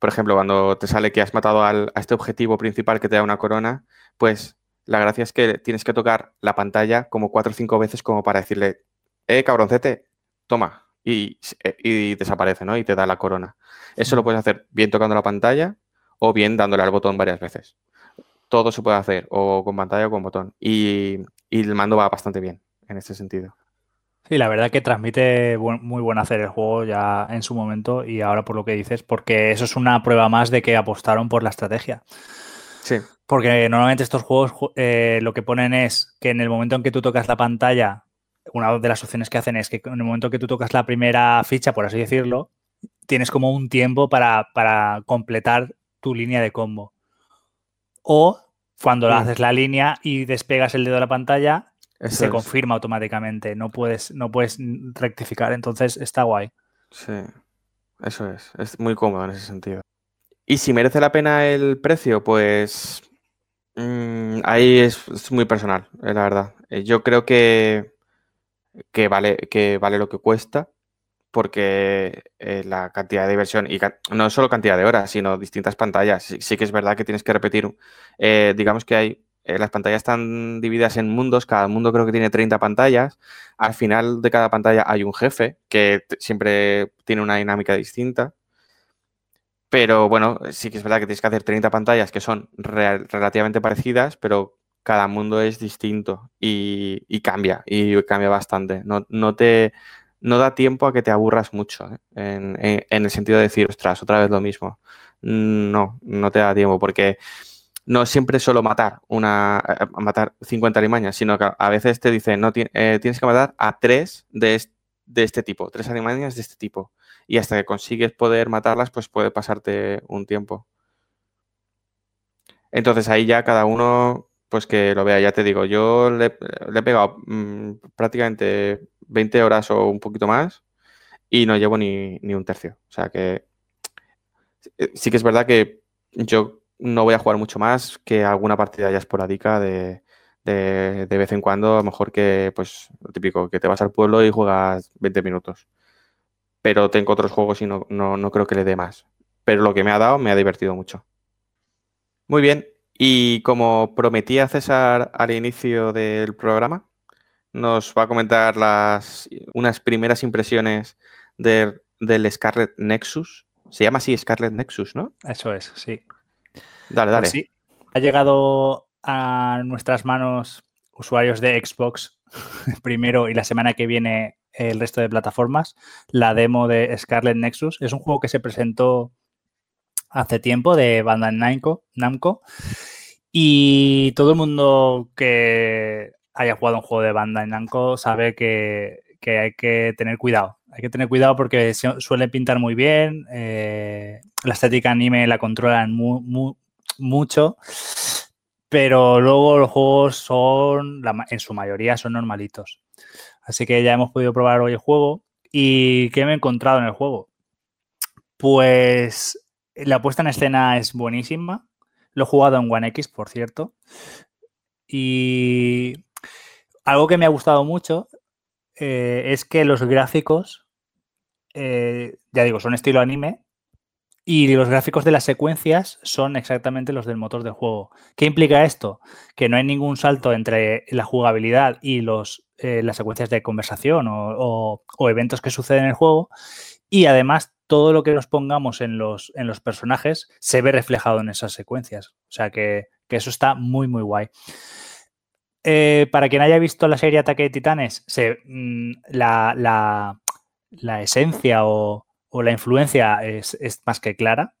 por ejemplo, cuando te sale que has matado al, a este objetivo principal que te da una corona, pues la gracia es que tienes que tocar la pantalla como cuatro o cinco veces como para decirle, eh, cabroncete, toma, y, y, desaparece, ¿no? Y te da la corona. Eso lo puedes hacer bien tocando la pantalla o bien dándole al botón varias veces. Todo se puede hacer, o con pantalla o con botón. Y, y el mando va bastante bien en este sentido. Sí, la verdad que transmite buen, muy buen hacer el juego ya en su momento y ahora por lo que dices, porque eso es una prueba más de que apostaron por la estrategia. Sí. Porque normalmente estos juegos eh, lo que ponen es que en el momento en que tú tocas la pantalla, una de las opciones que hacen es que en el momento en que tú tocas la primera ficha, por así decirlo, tienes como un tiempo para, para completar tu línea de combo. O cuando sí. haces la línea y despegas el dedo de la pantalla, eso se es. confirma automáticamente, no puedes, no puedes rectificar, entonces está guay. Sí, eso es, es muy cómodo en ese sentido. Y si merece la pena el precio, pues mmm, ahí es, es, muy personal, eh, la verdad. Eh, yo creo que, que, vale, que vale lo que cuesta, porque eh, la cantidad de diversión, y no solo cantidad de horas, sino distintas pantallas. Sí, que es verdad que tienes que repetir, eh, digamos que hay eh, las pantallas están divididas en mundos, cada mundo creo que tiene 30 pantallas. Al final de cada pantalla hay un jefe que siempre tiene una dinámica distinta. Pero bueno, sí que es verdad que tienes que hacer 30 pantallas que son re relativamente parecidas, pero cada mundo es distinto y, cambia, y cambia bastante. No, no, te no da tiempo a que te aburras mucho, ¿eh? en, en, el sentido de decir, ostras, otra vez lo mismo. No, no te da tiempo, porque no siempre solo matar una eh, matar 50 alimañas, sino que a veces te dicen, no, eh, tienes que matar a tres de, est de este tipo, tres alimañas de este tipo. Y hasta que consigues poder matarlas, pues puede pasarte un tiempo. Entonces ahí ya cada uno, pues que lo vea, ya te digo, yo le, he pegado mmm, prácticamente 20 horas o un poquito más y no llevo ni, ni un tercio. O sea que eh, sí que es verdad que yo no voy a jugar mucho más que alguna partida ya esporádica de, de, de, vez en cuando, a lo mejor que, pues, lo típico, que te vas al pueblo y juegas 20 minutos. Pero tengo otros juegos y no, no, no creo que le dé más. Pero lo que me ha dado me ha divertido mucho. Muy bien, y como prometía César al inicio del programa, nos va a comentar las, unas primeras impresiones de, del Scarlet Nexus. Se llama así Scarlet Nexus, ¿no? Eso es, sí. Dale, dale. Pues sí, ha llegado a nuestras manos usuarios de Xbox primero y la semana que viene el resto de plataformas la demo de Scarlet Nexus. Es un juego que se presentó hace tiempo de Bandai Namco, Namco y todo el mundo que haya jugado un juego de Bandai Namco sabe que, que hay que tener cuidado. Hay que tener cuidado porque suelen pintar muy bien, eh, la estética anime la controlan mu, mu, mucho, pero luego los juegos son, en su mayoría, son normalitos. Así que ya hemos podido probar hoy el juego. ¿Y qué me he encontrado en el juego? Pues la puesta en escena es buenísima. Lo he jugado en One X, por cierto. Y algo que me ha gustado mucho eh, es que los gráficos, eh, ya digo, son estilo anime, y los gráficos de las secuencias son exactamente los del motor del juego. ¿Qué implica esto? Que no hay ningún salto entre la jugabilidad y los, eh, las secuencias de conversación o, eventos que suceden en el juego. Y además, todo lo que nos pongamos en los, en los personajes se ve reflejado en esas secuencias. O sea que, que eso está muy, muy guay. Eh, para quien haya visto la serie Ataque de Titanes, se, mmm, la, la, la esencia o, o la influencia es, es, más que clara.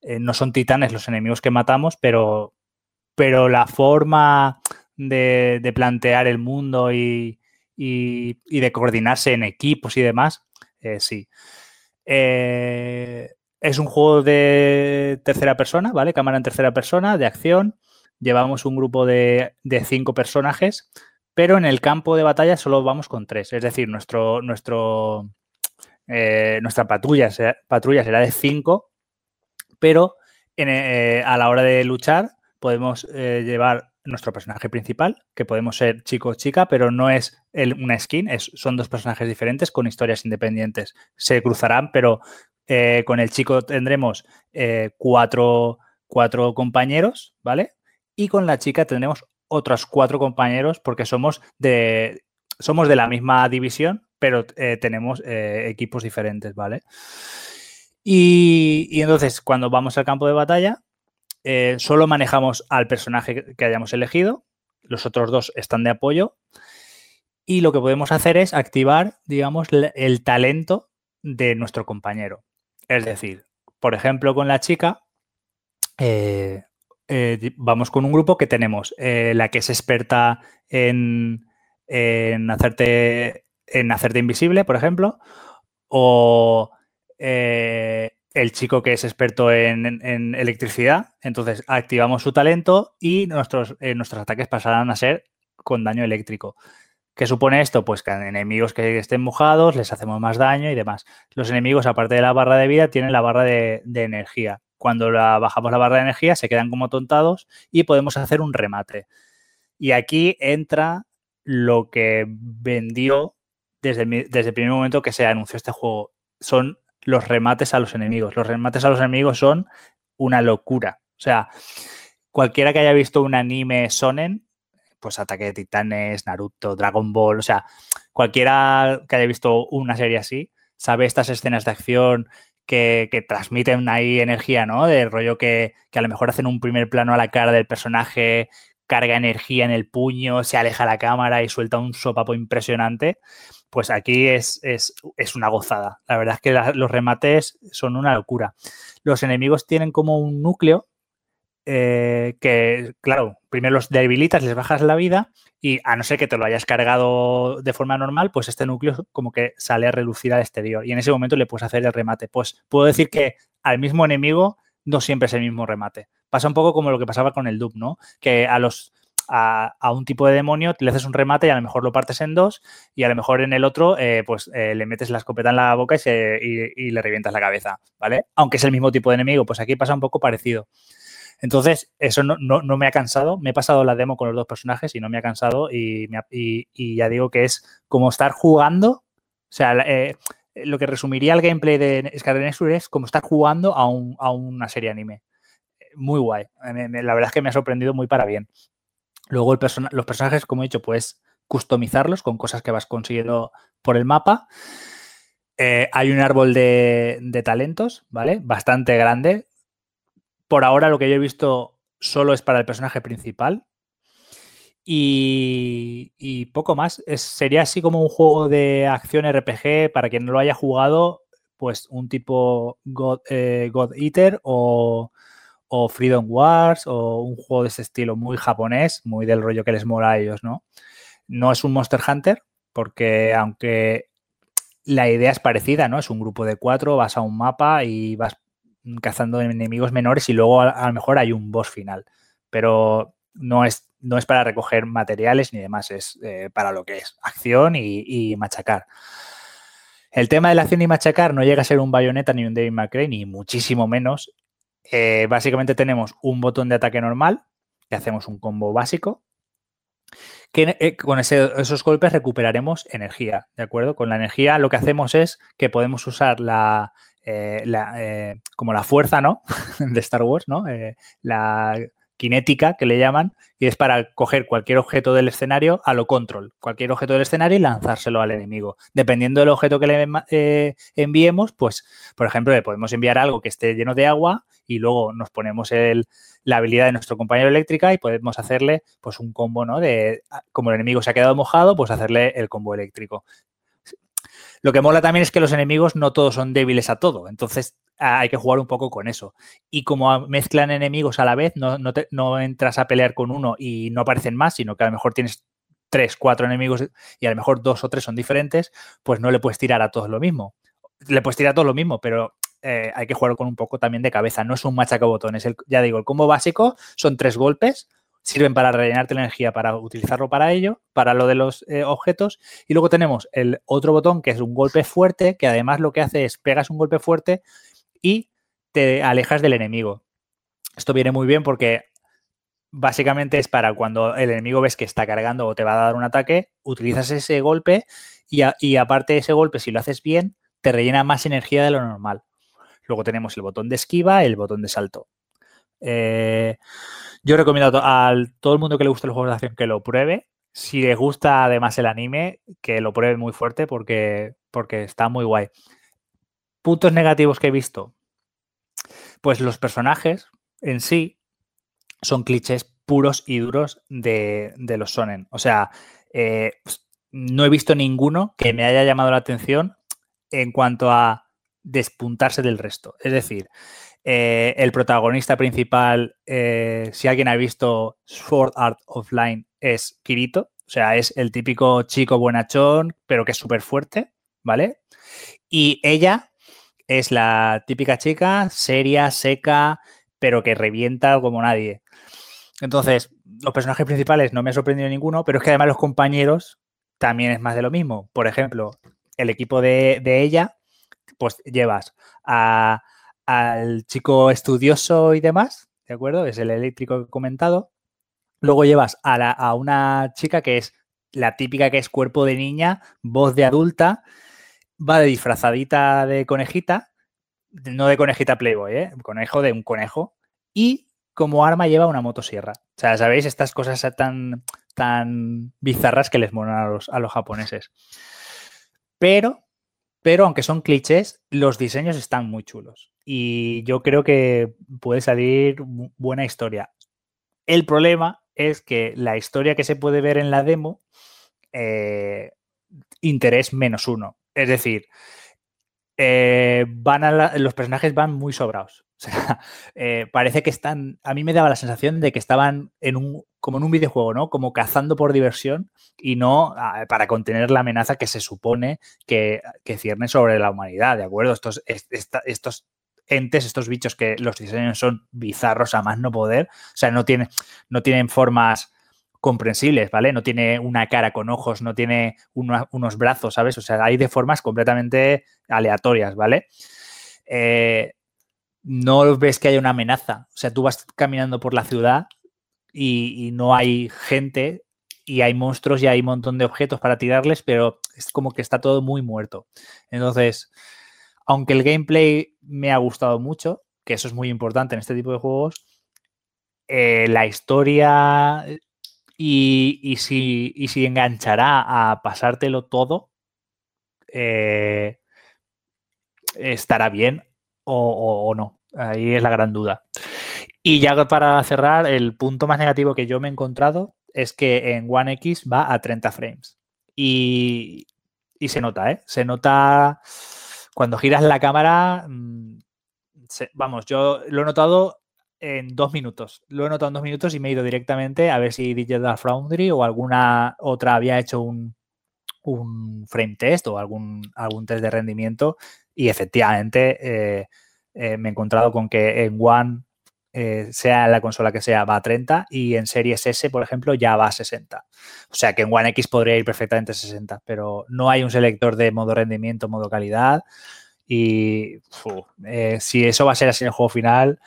Eh, no son titanes los enemigos que matamos, pero, pero la forma de, de plantear el mundo y, y, y, de coordinarse en equipos y demás, eh, sí. Eh, es un juego de tercera persona, ¿vale? Cámara en tercera persona, de acción. Llevamos un grupo de, de cinco personajes, pero en el campo de batalla solo vamos con tres. Es decir, nuestro, nuestro, eh, nuestra patrulla, será, patrulla será de 5, pero eh, a la hora de luchar podemos llevar nuestro personaje principal, que podemos ser chico o chica, pero no es el, una skin, son dos personajes diferentes con historias independientes. Se cruzarán, pero eh, con el chico tendremos cuatro, cuatro compañeros, ¿vale? Y con la chica tendremos otros cuatro compañeros porque somos de, somos de la misma división, pero eh, tenemos eh, equipos diferentes, ¿vale? Y, entonces, cuando vamos al campo de batalla, eh, solo manejamos al personaje que hayamos elegido, los otros dos están de apoyo, y lo que podemos hacer es activar, digamos, el talento de nuestro compañero. Es decir, por ejemplo, con la chica, eh, eh, vamos con un grupo que tenemos la que es experta en, en hacerte en hacerte invisible, por ejemplo, o eh, el chico que es experto en, electricidad, entonces activamos su talento y nuestros, eh, nuestros ataques pasarán a ser con daño eléctrico. ¿Qué supone esto? Pues que enemigos que estén mojados les hacemos más daño y demás. Los enemigos, aparte de la barra de vida, tienen la barra de, de energía. Cuando bajamos la barra de energía, se quedan como tontados y podemos hacer un remate. Y aquí entra lo que vendió desde desde el primer momento que se anunció este juego. Son los remates a los enemigos. Los remates a los enemigos son una locura. O sea, cualquiera que haya visto un anime sonen, pues Ataque de Titanes, Naruto, Dragon Ball, o sea, cualquiera que haya visto una serie así, sabe estas escenas de acción que, transmiten ahí energía, ¿no? De rollo que, a lo mejor hacen un primer plano a la cara del personaje, carga energía en el puño, se aleja la cámara y suelta un sopapo impresionante pues aquí es, es, es, una gozada. La verdad es que los remates son una locura. Los enemigos tienen como un núcleo eh, que, claro, primero los debilitas, les bajas la vida y a no ser que te lo hayas cargado de forma normal, pues este núcleo como que sale a relucir al exterior y en ese momento le puedes hacer el remate. Pues puedo decir que al mismo enemigo no siempre es el mismo remate. Pasa un poco como lo que pasaba con el Doom, ¿no? Que a los a, un tipo de demonio, le haces un remate y a lo mejor lo partes en dos y a lo mejor en el otro eh, pues eh, le metes la escopeta en la boca y, le revientas la cabeza, ¿vale? Aunque es el mismo tipo de enemigo, pues aquí pasa un poco parecido. Entonces, eso no, me ha cansado. Me he pasado la demo con los dos personajes y no me ha cansado y, ya digo que es como estar jugando, o sea, eh, lo que resumiría el gameplay de Skyrim es como estar jugando a, a una serie anime muy guay. La verdad es que me ha sorprendido muy para bien. Luego los personajes, como he dicho, puedes customizarlos con cosas que vas consiguiendo por el mapa. Eh, hay un árbol de, talentos, ¿vale? Bastante grande. Por ahora lo que yo he visto solo es para el personaje principal. Y, poco más. sería así como un juego de acción RPG para quien no lo haya jugado, pues un tipo God, eh, God Eater o, o Freedom Wars o un juego de ese estilo muy japonés, muy del rollo que les mola a ellos, ¿no? No es un Monster Hunter, porque aunque la idea es parecida, ¿no? Es un grupo de cuatro, vas a un mapa y vas cazando enemigos menores y luego a, lo mejor hay un boss final. Pero no es, no es para recoger materiales ni demás, es eh, para lo que es acción y, y, machacar. El tema de la acción y machacar no llega a ser un Bayonetta ni un David McRae, ni muchísimo menos. Eh, básicamente tenemos un botón de ataque normal, que hacemos un combo básico, que eh, con esos golpes recuperaremos energía, ¿de acuerdo? Con la energía lo que hacemos es que podemos usar la, eh, como la fuerza, ¿no? de Star Wars, ¿no? la cinética que le llaman, y es para coger cualquier objeto del escenario a lo control, cualquier objeto del escenario y lanzárselo al enemigo. Dependiendo del objeto que le eh, enviemos, pues, por ejemplo, le podemos enviar algo que esté lleno de agua y luego nos ponemos el, la habilidad de nuestro compañero eléctrica y podemos hacerle pues un combo, ¿no? De como el enemigo se ha quedado mojado, pues hacerle el combo eléctrico. Lo que mola también es que los enemigos no todos son débiles a todo, entonces hay que jugar un poco con eso. Y como mezclan enemigos a la vez, no, no, entras a pelear con uno y no aparecen más, sino que a lo mejor tienes tres, cuatro enemigos y a lo mejor dos o tres son diferentes, pues no le puedes tirar a todos lo mismo. Le puedes tirar a todos lo mismo, pero eh, hay que jugar con un poco también de cabeza. No es un machacabotones. El, ya digo, el combo básico son tres golpes, sirven para rellenarte la energía, para utilizarlo para ello, para lo de los eh, objetos. Y luego tenemos el otro botón que es un golpe fuerte, que además lo que hace es pegas un golpe fuerte y te alejas del enemigo. Esto viene muy bien porque básicamente es para cuando el enemigo ves que está cargando o te va a dar un ataque, utilizas ese golpe y, aparte de ese golpe, si lo haces bien, te rellena más energía de lo normal. Luego tenemos el botón de esquiva y el botón de salto. Eh, yo recomiendo a, todo el mundo que le guste el juego de acción que lo pruebe. Si les gusta además el anime, que lo pruebe muy fuerte porque, porque está muy guay. Puntos negativos que he visto. Pues los personajes en sí son clichés puros y duros de, los sonen. O sea, eh, no he visto ninguno que me haya llamado la atención en cuanto a despuntarse del resto. Es decir, eh, el protagonista principal, eh, si alguien ha visto Sword Art Offline, es Kirito. O sea, es el típico chico buenachón, pero que es súper fuerte, ¿vale? Y ella es la típica chica, seria, seca, pero que revienta como nadie. Entonces, los personajes principales no me ha sorprendido ninguno, pero es que además los compañeros también es más de lo mismo. Por ejemplo, el equipo de, ella, pues llevas al chico estudioso y demás, ¿de acuerdo? Es el eléctrico que he comentado. Luego llevas a, a una chica que es la típica que es cuerpo de niña, voz de adulta, va de disfrazadita de conejita, no de conejita Playboy, ¿eh? conejo de un conejo, y como arma lleva una motosierra. O sea, ¿sabéis? Estas cosas tan, tan bizarras que les molan a los, a los japoneses. Pero, pero aunque son clichés, los diseños están muy chulos. Y yo creo que puede salir buena historia. El problema es que la historia que se puede ver en la demo, eh, interés menos uno. Es decir, eh, van a los personajes van muy sobrados. O sea, eh, parece que están. A mí me daba la sensación de que estaban en un, como en un videojuego, ¿no? Como cazando por diversión y no ah, para contener la amenaza que se supone que, que cierne sobre la humanidad, ¿de acuerdo? Estos, estos entes, estos bichos que los diseños son bizarros a más no poder. O sea, no tienen, no tienen formas comprensibles, ¿vale? No tiene una cara con ojos, no tiene unos brazos, ¿sabes? O sea, hay de formas completamente aleatorias, ¿vale? Eh, no ves que haya una amenaza. O sea, tú vas caminando por la ciudad y, no hay gente y hay monstruos y hay un montón de objetos para tirarles, pero es como que está todo muy muerto. Entonces, aunque el gameplay me ha gustado mucho, que eso es muy importante en este tipo de juegos, eh, la historia y, si, enganchará a pasártelo todo, eh, estará bien o, no. Ahí es la gran duda. Y ya para cerrar, el punto más negativo que yo me he encontrado es que en One X va a 30 frames. Y, se nota, ¿eh? Se nota cuando giras la cámara. Mm, vamos, yo lo he notado en dos minutos. Lo he notado en dos minutos y me he ido directamente a ver si Digital Foundry o alguna otra había hecho un, un frame test o algún, algún test de rendimiento y efectivamente eh, eh, me he encontrado con que en One, eh, sea la consola que sea, va a 30 y en Series S, por ejemplo, ya va a 60. O sea que en One X podría ir perfectamente a 60, pero no hay un selector de modo rendimiento, modo calidad. Y si eso va a ser así en el juego final,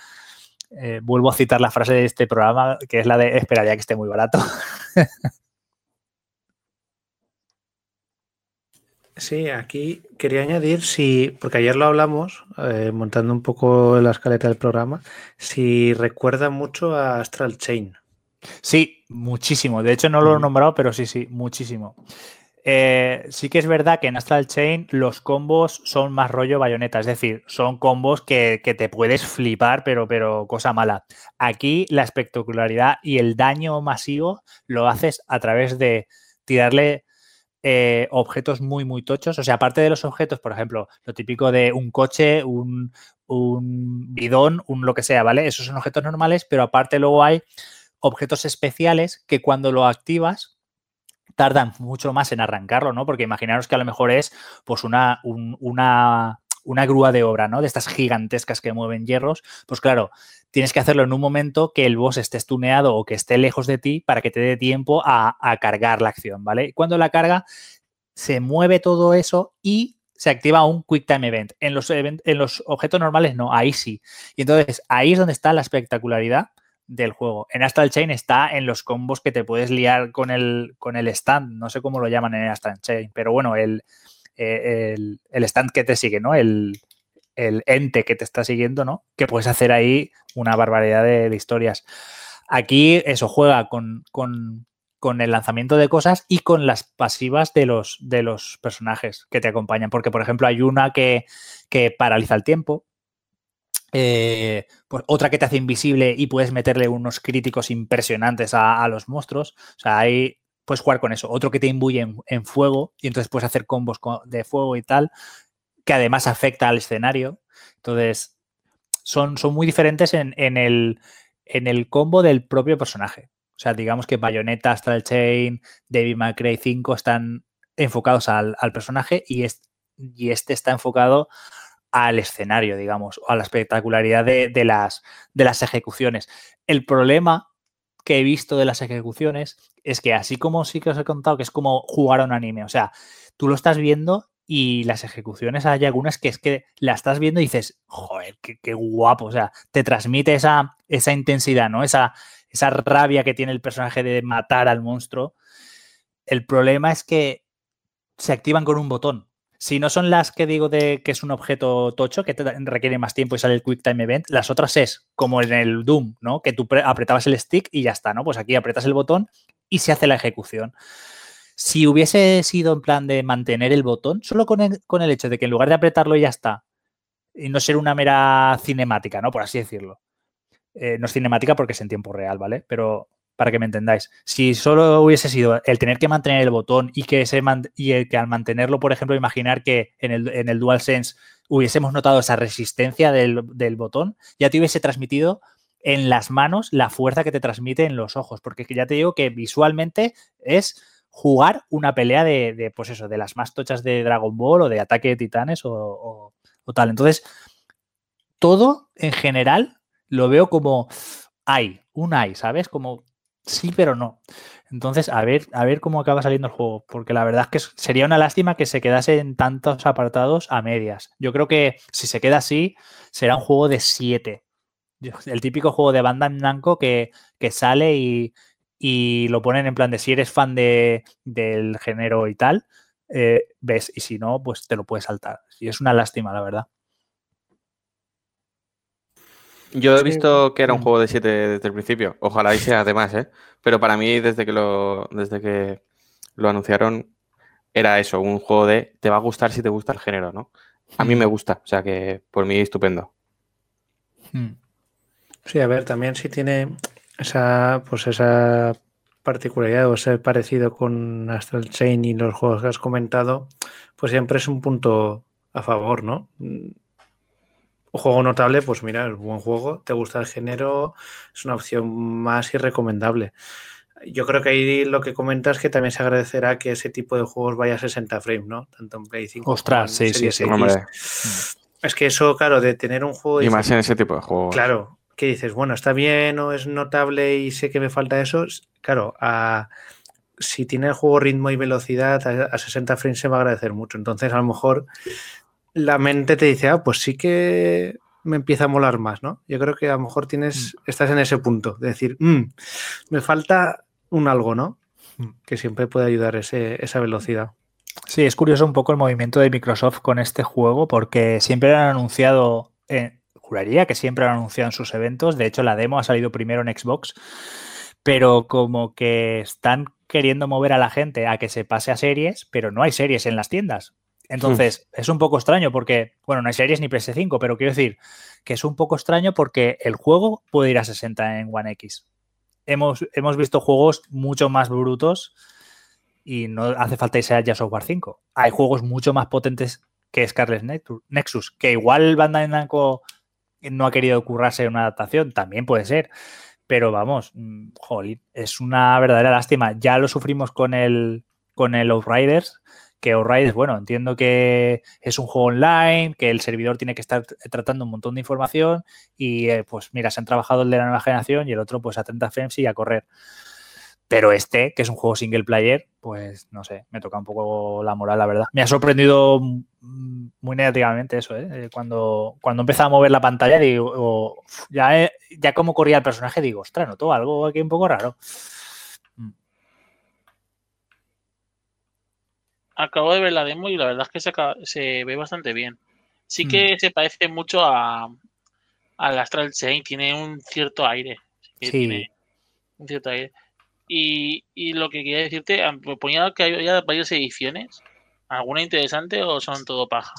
vuelvo a citar la frase de este programa, que es la de esperaría que esté muy barato. Sí, aquí quería añadir si, porque ayer lo hablamos, eh, montando un poco la escaleta del programa, si recuerda mucho a Astral Chain. Sí, muchísimo. De hecho, no lo he nombrado, pero sí, sí, muchísimo. Eh, sí que es verdad que en Astral Chain los combos son más rollo bayoneta, es decir, son combos que, te puedes flipar, pero, pero cosa mala. Aquí la espectacularidad y el daño masivo lo haces a través de tirarle eh, objetos muy, muy tochos. O sea, aparte de los objetos, por ejemplo, lo típico de un coche, un, bidón, un lo que sea, ¿vale? Esos son objetos normales, pero aparte luego hay objetos especiales que cuando lo activas tardan mucho más en arrancarlo, ¿no? Porque imaginaros que a lo mejor es pues una, una, una grúa de obra, ¿no? De estas gigantescas que mueven hierros. Pues claro, tienes que hacerlo en un momento que el boss esté estuneado o que esté lejos de ti para que te dé tiempo a, cargar la acción, ¿vale? Cuando la carga, se mueve todo eso y se activa un Quick Time Event. En los, en los objetos normales no, ahí sí. Y entonces ahí es donde está la espectacularidad del juego. En Astral Chain está en los combos que te puedes liar con el, con el stand, no sé cómo lo llaman en Astral Chain, pero bueno, el, eh, el stand que te sigue, ¿no? El, el ente que te está siguiendo, ¿no? Que puedes hacer ahí una barbaridad de, historias. Aquí eso juega con, el lanzamiento de cosas y con las pasivas de los, de los personajes que te acompañan. Porque, por ejemplo, hay una que, paraliza el tiempo. Eh, pues otra que te hace invisible y puedes meterle unos críticos impresionantes a, los monstruos. O sea, ahí puedes jugar con eso. Otro que te imbuye en, fuego y entonces puedes hacer combos de fuego y tal que además afecta al escenario. Entonces, son, son muy diferentes en, el, en el combo del propio personaje. O sea, digamos que Bayonetta, Astral Chain, David McRae 5 están enfocados al, personaje y, y, este está enfocado al escenario, digamos, o a la espectacularidad de, las, de las ejecuciones. El problema que he visto de las ejecuciones es que así como sí que os he contado que es como jugar a un anime, o sea, tú lo estás viendo y las ejecuciones hay algunas que es que la estás viendo y dices, joder, qué, guapo, o sea, te transmite esa, esa intensidad, ¿no? Esa, esa rabia que tiene el personaje de matar al monstruo. El problema es que se activan con un botón. Si no son las que digo de que es un objeto tocho, que te requiere más tiempo y sale el Quick Time Event, las otras es como en el Doom, ¿no? Que tú apretabas el stick y ya está, ¿no? Pues aquí apretas el botón y se hace la ejecución. Si hubiese sido en plan de mantener el botón, solo con el, hecho de que en lugar de apretarlo ya está, y no ser una mera cinemática, ¿no? Por así decirlo. Eh, no es cinemática porque es en tiempo real, ¿vale? Pero para que me entendáis, si solo hubiese sido el tener que mantener el botón y que, y que al mantenerlo, por ejemplo, imaginar que en el, en el DualSense hubiésemos notado esa resistencia del, del, botón, ya te hubiese transmitido en las manos la fuerza que te transmite en los ojos, porque ya te digo que visualmente es jugar una pelea de, pues eso, de las más tochas de Dragon Ball o de Ataque de Titanes o, tal. Entonces, todo en general lo veo como hay, un hay, ¿sabes? Como sí, pero no. Entonces, a ver, a ver cómo acaba saliendo el juego, porque la verdad es que sería una lástima que se quedase en tantos apartados a medias. Yo creo que si se queda así, será un juego de 7. El típico juego de banda en blanco que, que sale y, y, lo ponen en plan de si eres fan de, del género y tal, eh, ves, y si no, pues te lo puedes saltar. Y es una lástima, la verdad. Yo he visto que era un juego de 7 desde el principio. Ojalá y sea además, ¿eh? Pero para mí, desde que lo, desde que lo anunciaron, era eso, un juego de te va a gustar si te gusta el género, ¿no? A mí me gusta, o sea que por mí estupendo. Hmm. Sí, a ver, también si tiene esa, pues esa particularidad o ese parecido con Astral Chain y los juegos que has comentado, pues siempre es un punto a favor, ¿no? Un juego notable, pues mira, es buen juego, te gusta el género, es una opción más y recomendable. Yo creo que ahí lo que comentas es que también se agradecerá que ese tipo de juegos vaya a 60 frames, ¿no? Tanto en Play 5 Ostras, sí, sí, sí. Es que eso, claro, de tener un juego. Y más en ese tipo de juegos. Claro, que dices, bueno, está bien o es notable y sé que me falta eso. Claro, a, si tiene el juego ritmo y velocidad a, a 60 frames se va a agradecer mucho. Entonces, a lo mejor la mente te dice, ah, pues sí que me empieza a molar más, ¿no? Yo creo que a lo mejor tienes, mm. estás en ese punto de decir, mm, me falta un algo, ¿no? Mm. Que siempre puede ayudar ese, esa velocidad. Sí, es curioso un poco el movimiento de Microsoft con este juego porque siempre han anunciado, eh, juraría que siempre han anunciado en sus eventos, de hecho la demo ha salido primero en Xbox, pero como que están queriendo mover a la gente a que se pase a series, pero no hay series en las tiendas. Entonces, es un poco extraño porque, bueno, no hay series ni PS5, pero quiero decir que es un poco extraño porque el juego puede ir a 60 en One X. Hemos, hemos visto juegos mucho más brutos y no hace falta irse a ya Software 5. Hay juegos mucho más potentes que Scarlet Nexus, que igual Bandai Namco no ha querido currarse una adaptación, también puede ser. Pero vamos, mm, jolín, es una verdadera lástima. Ya lo sufrimos con el, con el Outriders, que Outriders, bueno, entiendo que es un juego online, que el servidor tiene que estar tratando un montón de información y eh, pues mira, se han trabajado el de la nueva generación y el otro pues a 30 frames y a correr. Pero este, que es un juego single player, pues no sé, me toca un poco la moral, la verdad. Me ha sorprendido muy negativamente eso, ¿eh? eh cuando, cuando empezaba a mover la pantalla, digo, ya, ya como corría el personaje, digo, ostras, noto algo aquí un poco raro. Acabo de ver la demo y la verdad es que se, ve bastante bien. Sí mm. que se parece mucho a al Astral Chain, tiene un cierto aire. Sí. Tiene un cierto aire. Y, lo que quería decirte, me ponía que había varias ediciones. ¿Alguna interesante o son todo paja?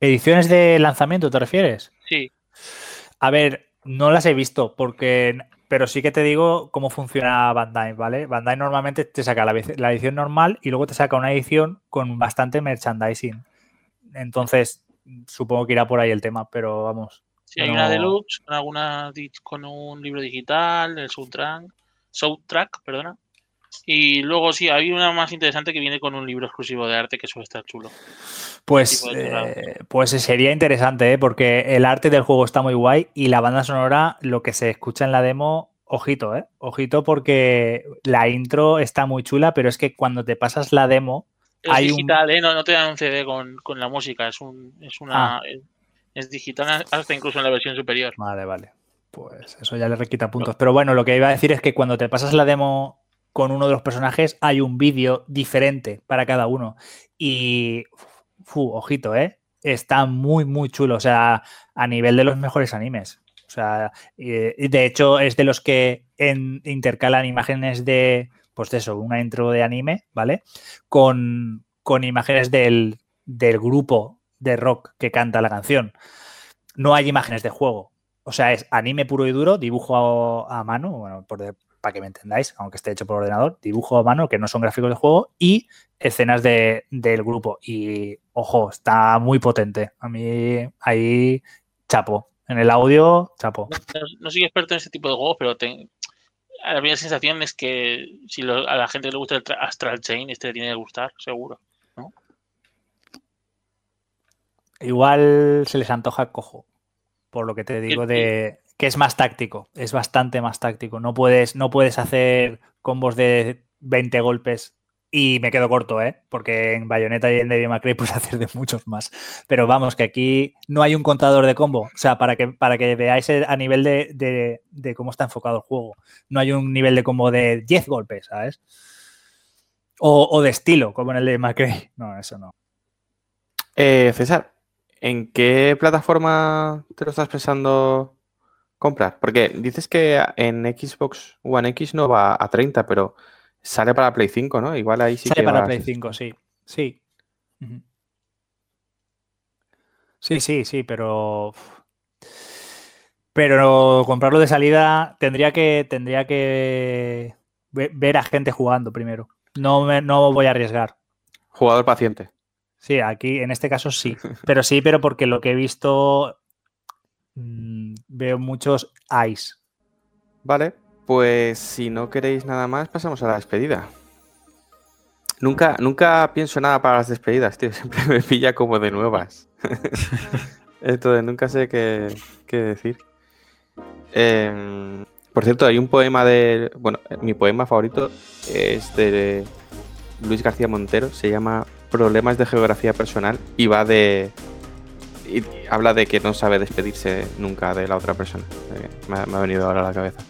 ¿Ediciones de lanzamiento te refieres? Sí. A ver, no las he visto porque pero sí que te digo cómo funciona Bandai, ¿vale? Bandai normalmente te saca la, edición normal y luego te saca una edición con bastante merchandising. Entonces, supongo que irá por ahí el tema, pero vamos. Sí, hay una deluxe, con alguna con un libro digital, el soundtrack, soundtrack, perdona. Y luego sí, hay una más interesante que viene con un libro exclusivo de arte que suele estar chulo. Pues, eh, pues sería interesante, ¿eh? porque el arte del juego está muy guay y la banda sonora, lo que se escucha en la demo, ojito, ¿eh? Ojito porque la intro está muy chula, pero es que cuando te pasas la demo... Es digital, ¿eh? No, te dan un CD con, la música, es, un, es una... Ah. Es digital hasta incluso en la versión superior. Vale, vale. Pues eso ya le requita puntos. Pero bueno, lo que iba a decir es que cuando te pasas la demo con uno de los personajes hay un vídeo diferente para cada uno. Y fu, ojito, ¿eh? Está muy, muy chulo. O sea, a nivel de los mejores animes. O sea, de hecho, es de los que intercalan imágenes de, pues de eso, una intro de anime, ¿vale? Con, con imágenes del, del, grupo de rock que canta la canción. No hay imágenes de juego. O sea, es anime puro y duro, dibujo a, mano, bueno, por, para que me entendáis, aunque esté hecho por ordenador, dibujo a mano, que no son gráficos de juego, y escenas del grupo. Y ojo, está muy potente. A mí ahí chapo. En el audio, chapo. No, soy experto en ese tipo de juegos, pero la primera sensación es que si a la gente le gusta el Astral Chain, este le tiene que gustar, seguro. Igual se les antoja cojo, por lo que te digo de, que es más táctico, es bastante más táctico. No puedes, no puedes hacer combos de 20 golpes y me quedo corto, ¿eh? Porque en Bayonetta y en Devil May Cry puedes hacer de muchos más. Pero vamos, que aquí no hay un contador de combo. O sea, para que, para que veáis a nivel de, de, cómo está enfocado el juego. No hay un nivel de combo de 10 golpes, ¿sabes? O, o de estilo, como en el de McCray. No, eso no. Eh, César, ¿en qué plataforma te lo estás pensando comprar? Porque dices que en Xbox One X no va a 30, pero sale para Play 5, ¿no? Igual ahí sí Sale que para Play 5, sí. Sí. Sí, sí, sí, pero. Pero comprarlo de salida tendría que. Tendría que ve- ver a gente jugando primero. No, me- no voy a arriesgar. Jugador paciente. Sí, aquí en este caso sí. Pero sí, pero porque lo que he visto. Mm, veo muchos ice. Vale, pues si no queréis nada más, pasamos a la despedida. Nunca, nunca pienso nada para las despedidas, tío. Siempre me pilla como de nuevas. Entonces nunca sé qué, qué decir. Em, por cierto, hay un poema de. Bueno, mi poema favorito es de Luis García Montero. Se llama Problemas de Geografía Personal y va de. Y habla de que no sabe despedirse nunca de la otra persona. Eh, Me ha, me ha venido ahora a la cabeza.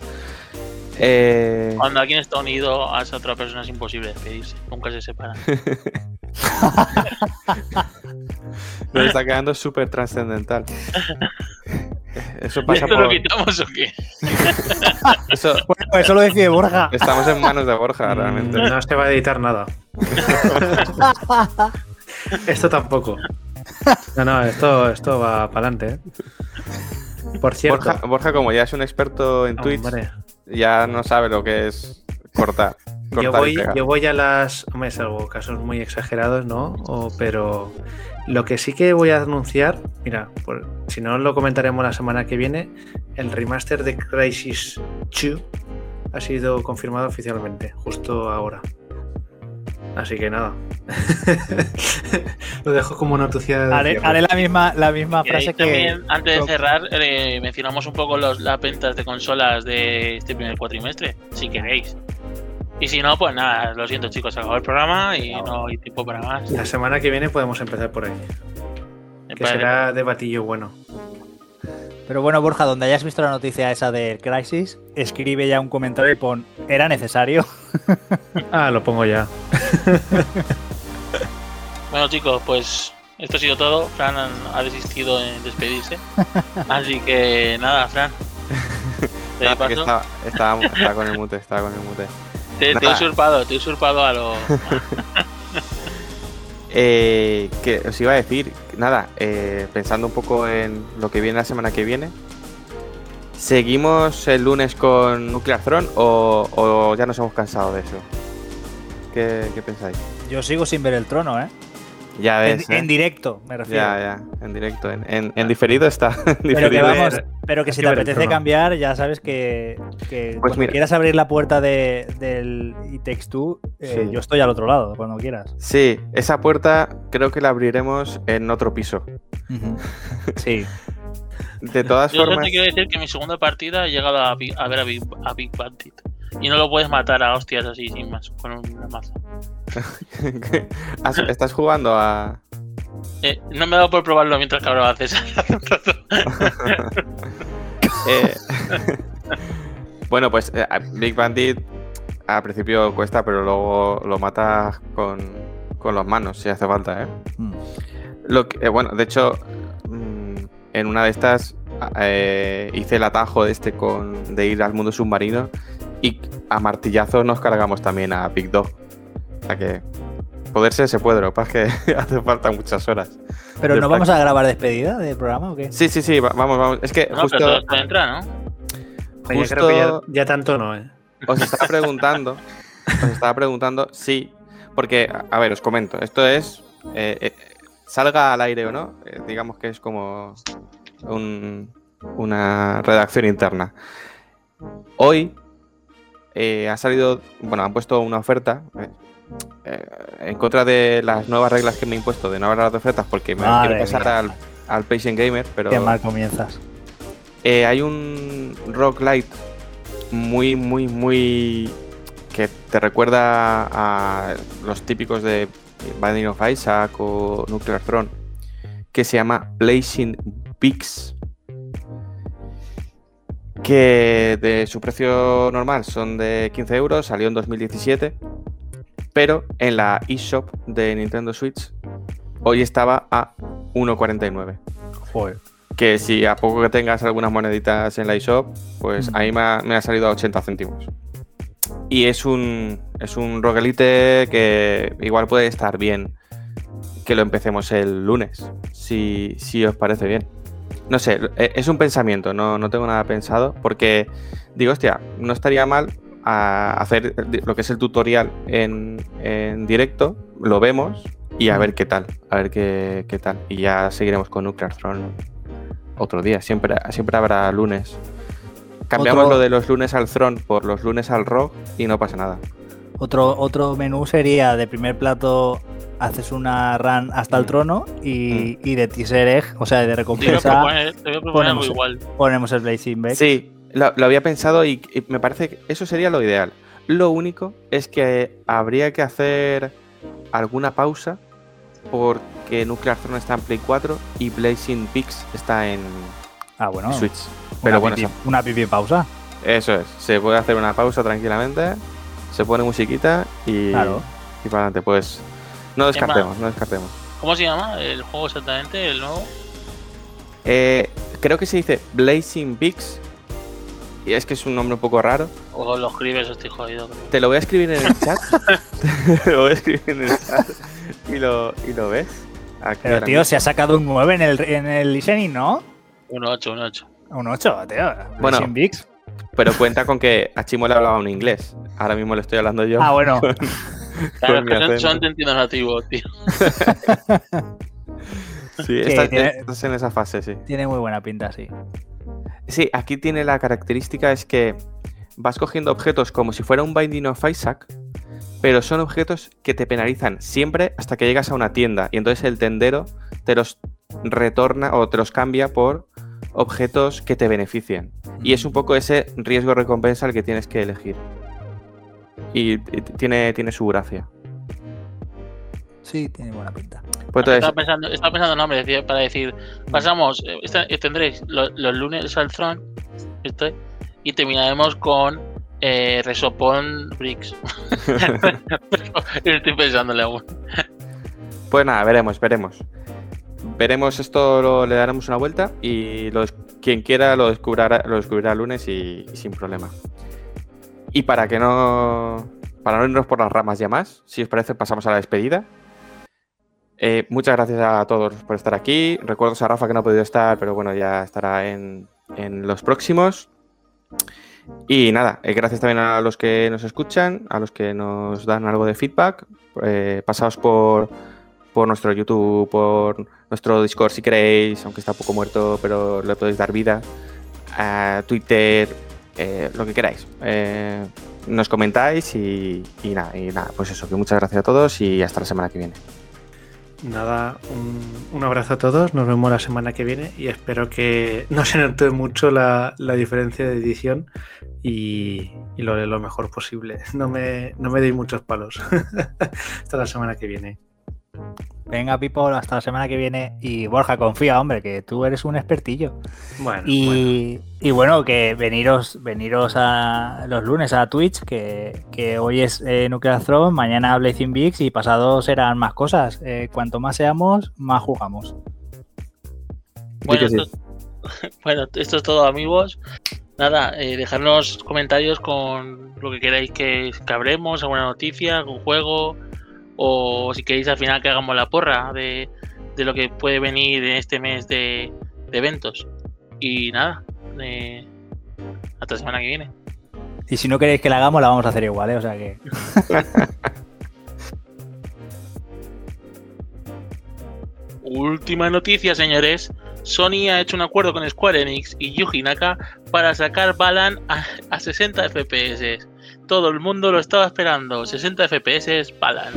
Eh, Cuando alguien está unido a esa otra persona es imposible despedirse. Nunca se separan. nos está quedando súper trascendental. Eso ¿Y pasa esto lo por. quitamos o qué? Eso, Bueno, eso lo decide Borja. estamos en manos de Borja, realmente. Mm, No se va a editar nada. esto tampoco. No, no, esto, esto va para adelante. Por cierto, Borja, Borja, como ya es un experto en Twitch, hombre, ya no sabe lo que es cortar. cortar yo voy, yo voy a las. Hombre, salvo casos muy exagerados, ¿no? O- pero lo que sí que voy a anunciar, mira, por- si no lo comentaremos la semana que viene, el remaster de Crisis 2 ha sido confirmado oficialmente, justo ahora. Así que nada. lo dejo como noticia de Haré, haré la misma, la misma frase que. también, antes de cerrar, eh, mencionamos un poco los, las ventas de consolas de este primer cuatrimestre, si queréis. Y si no, pues nada, lo siento chicos, se acabó el programa y no hay tiempo para más. La semana que viene podemos empezar por ahí. Que será debatillo bueno. Pero bueno, Borja, donde hayas visto la noticia esa del Crisis, escribe ya un comentario y pon, ¿era necesario? Ah, lo pongo ya. Bueno chicos, pues esto ha sido todo. Fran ha desistido en despedirse. Así que nada, Fran. Te, porque paso. estaba, estaba- estaba con el mute, estaba con el mute. te, te he usurpado, te he usurpado a lo... Eh, que os iba a decir, nada, eh, pensando un poco en lo que viene la semana que viene, ¿seguimos el lunes con Nuclear Throne o, o ya nos hemos cansado de eso? ¿Qué, qué pensáis? Yo sigo sin ver el trono, ¿eh? Ya En, ves, ¿eh? en directo, me refiero. ya, ya, en directo, en, en- en diferido está. en Pero que diferido. vamos, ver- pero que si que te apetece cambiar, ya sabes que, que Pues cuando mira. quieras abrir la puerta de, del It Takes Two, eh, Sí. yo estoy al otro lado, cuando quieras. Sí, esa puerta creo que la abriremos en otro piso. Sí. De todas Yo solo formas, te quiero decir que en mi segunda partida he llegado a, Big- a ver a Big, a Big Bandit. Y no lo puedes matar a hostias así, sin más, con una maza. estás jugando a, Eh, no me ha dado por probarlo mientras que hablaba César hace un rato. Eh, bueno, pues eh, a Big Bandit al principio cuesta, pero luego lo matas con, con las manos si hace falta, ¿eh? Mm. Lo que- eh, bueno, de hecho, en una de estas eh, hice el atajo de este con de ir al mundo submarino y a martillazo nos cargamos también a Big Dog. O sea que poderse se puede, lo que pasa es que hace falta muchas horas. Pero De no vamos a grabar despedida del programa o qué? Sí, sí, sí, va- vamos, vamos. Es que No, justo, pero todo esto entra, ¿no? Oye, justo creo que ya, ya tanto no, ¿eh? os estaba preguntando, os estaba preguntando si, porque, a- a ver, os comento, esto es, eh, eh, salga al aire o no, eh, digamos que es como un- una redacción interna. Hoy eh, ha salido, bueno, han puesto una oferta eh, en contra de las nuevas reglas que me he impuesto de no hablar de ofertas porque me Madre quiero pasar al, al Patient Gamer, pero Qué mal comienzas. hay un rock light muy, muy, muy. que te recuerda a los típicos de Binding of Isaac o Nuclear Throne, que se llama Blazing Peaks. Que de su precio normal son de 15 euros, salió en 2017, pero en la eShop de Nintendo Switch hoy estaba a 1,49. Joder. Que si a poco que tengas algunas moneditas en la eShop, pues Mm. ahí me ha, me ha salido a 80 céntimos. Y es un, es un roguelite que igual puede estar bien que lo empecemos el lunes, si, si os parece bien. No sé, e- es un pensamiento, no, no tengo nada pensado, porque digo, hostia, no estaría mal a hacer lo que es el tutorial en, en directo, lo vemos y a ver qué tal, a ver qué, qué tal. Y ya seguiremos con Nuclear Throne otro día, siempre, siempre habrá lunes. Cambiamos Otro- lo de los lunes al Throne por los lunes al Rock y no pasa nada. Otro, otro menú sería de primer plato haces una run hasta el Mm. trono y, y de teaser egg, o sea, de Te voy a recompensa, proponer, te voy a proponer algo ponemos- igual. ponemos el Blazing Back. Sí, lo, lo había pensado y, y me parece que eso sería lo ideal. Lo único es que habría que hacer alguna pausa porque Nuclear Throne está en Play 4 y Blazing Peaks está en Ah, bueno. Switch. una Pero bueno, pipi, una pipi pausa. eso es. Se puede hacer una pausa tranquilamente, se pone musiquita y, Claro. y para adelante. Pues no descartemos, no descartemos. ¿Cómo se llama el juego exactamente? El nuevo. Eh, creo que se dice Blazing Peaks y es que es un nombre un poco raro. O lo escribes, estoy jodido. creo. Te lo voy a escribir en el chat. Te lo voy a escribir en el chat. Y lo, y lo ves. Aquí Pero tío, mismo. se ha sacado un 9 en el, en el listening, ¿no? Un 8, un 8. Un 8, tío. Bueno. Pero cuenta con que a Chimo le hablaba un inglés. Ahora mismo le estoy hablando yo. Ah, bueno. Claro, Con es que son, son acento. de entiendo nativo, tío. Sí, tiene- estás en esa fase, sí. Tiene muy buena pinta, sí. Sí, aquí tiene la característica es que vas cogiendo objetos como si fuera un Binding of Isaac, pero son objetos que te penalizan siempre hasta que llegas a una tienda y entonces el tendero te los retorna o te los cambia por objetos que te beneficien. Y es un poco ese riesgo-recompensa el que tienes que elegir. Y, tiene, tiene su gracia. Sí, tiene buena pinta. Pues entonces, estaba, pensando, estaba pensando en nombre decía- para decir, pasamos, eh, eh, tendréis lo- los lunes al Throne este, y terminaremos con eh, Resopon Bricks. Estoy pensándole aún. Pues nada, veremos, veremos. Veremos esto, lo- le daremos una vuelta y lo des- quien quiera lo descubrirá, lo descubrirá el lunes y, sin problema. Y para que no. Para no irnos por las ramas ya más, si os parece, pasamos a la despedida. Eh, muchas gracias a todos por estar aquí. Recuerdo a Rafa que no ha podido estar, pero bueno, ya estará en, en los próximos. Y nada, eh, gracias también a los que nos escuchan, a los que nos dan algo de feedback. Eh, pasaos por, por nuestro YouTube, por nuestro Discord si queréis, aunque está poco muerto, pero le podéis dar vida. A Twitter, eh, lo que queráis. Eh, nos comentáis y, nada, y nada, pues eso, que muchas gracias a todos y hasta la semana que viene. Nada, un, abrazo a todos, nos vemos la semana que viene y espero que no se note mucho la, diferencia de edición y, lo de lo mejor posible. No me, no me deis muchos palos. Hasta la semana que viene. Venga, Pipo, hasta la semana que viene. Y Borja, confía, hombre, que tú eres un expertillo. Bueno, bueno. Y, bueno, que veniros, veniros a los lunes a Twitch, que, que hoy es eh, Nuclear Throne, mañana Blazing Bigs y pasado serán más cosas. Eh, cuanto más seamos, más jugamos. Bueno, esto, bueno, esto es todo, amigos. Nada, eh, dejarnos comentarios con lo que queráis que, que hablemos, alguna noticia, algún juego, o si queréis al final que hagamos la porra de, de lo que puede venir en este mes de, de eventos. Y nada, eh, hasta la semana que viene. Y si no queréis que la hagamos, la vamos a hacer igual, ¿eh? O sea que. Última noticia, señores. Sony ha hecho un acuerdo con Square Enix y Yuji Naka para sacar Balan a, a 60 FPS. Todo el mundo lo estaba esperando. 60 FPS Balan.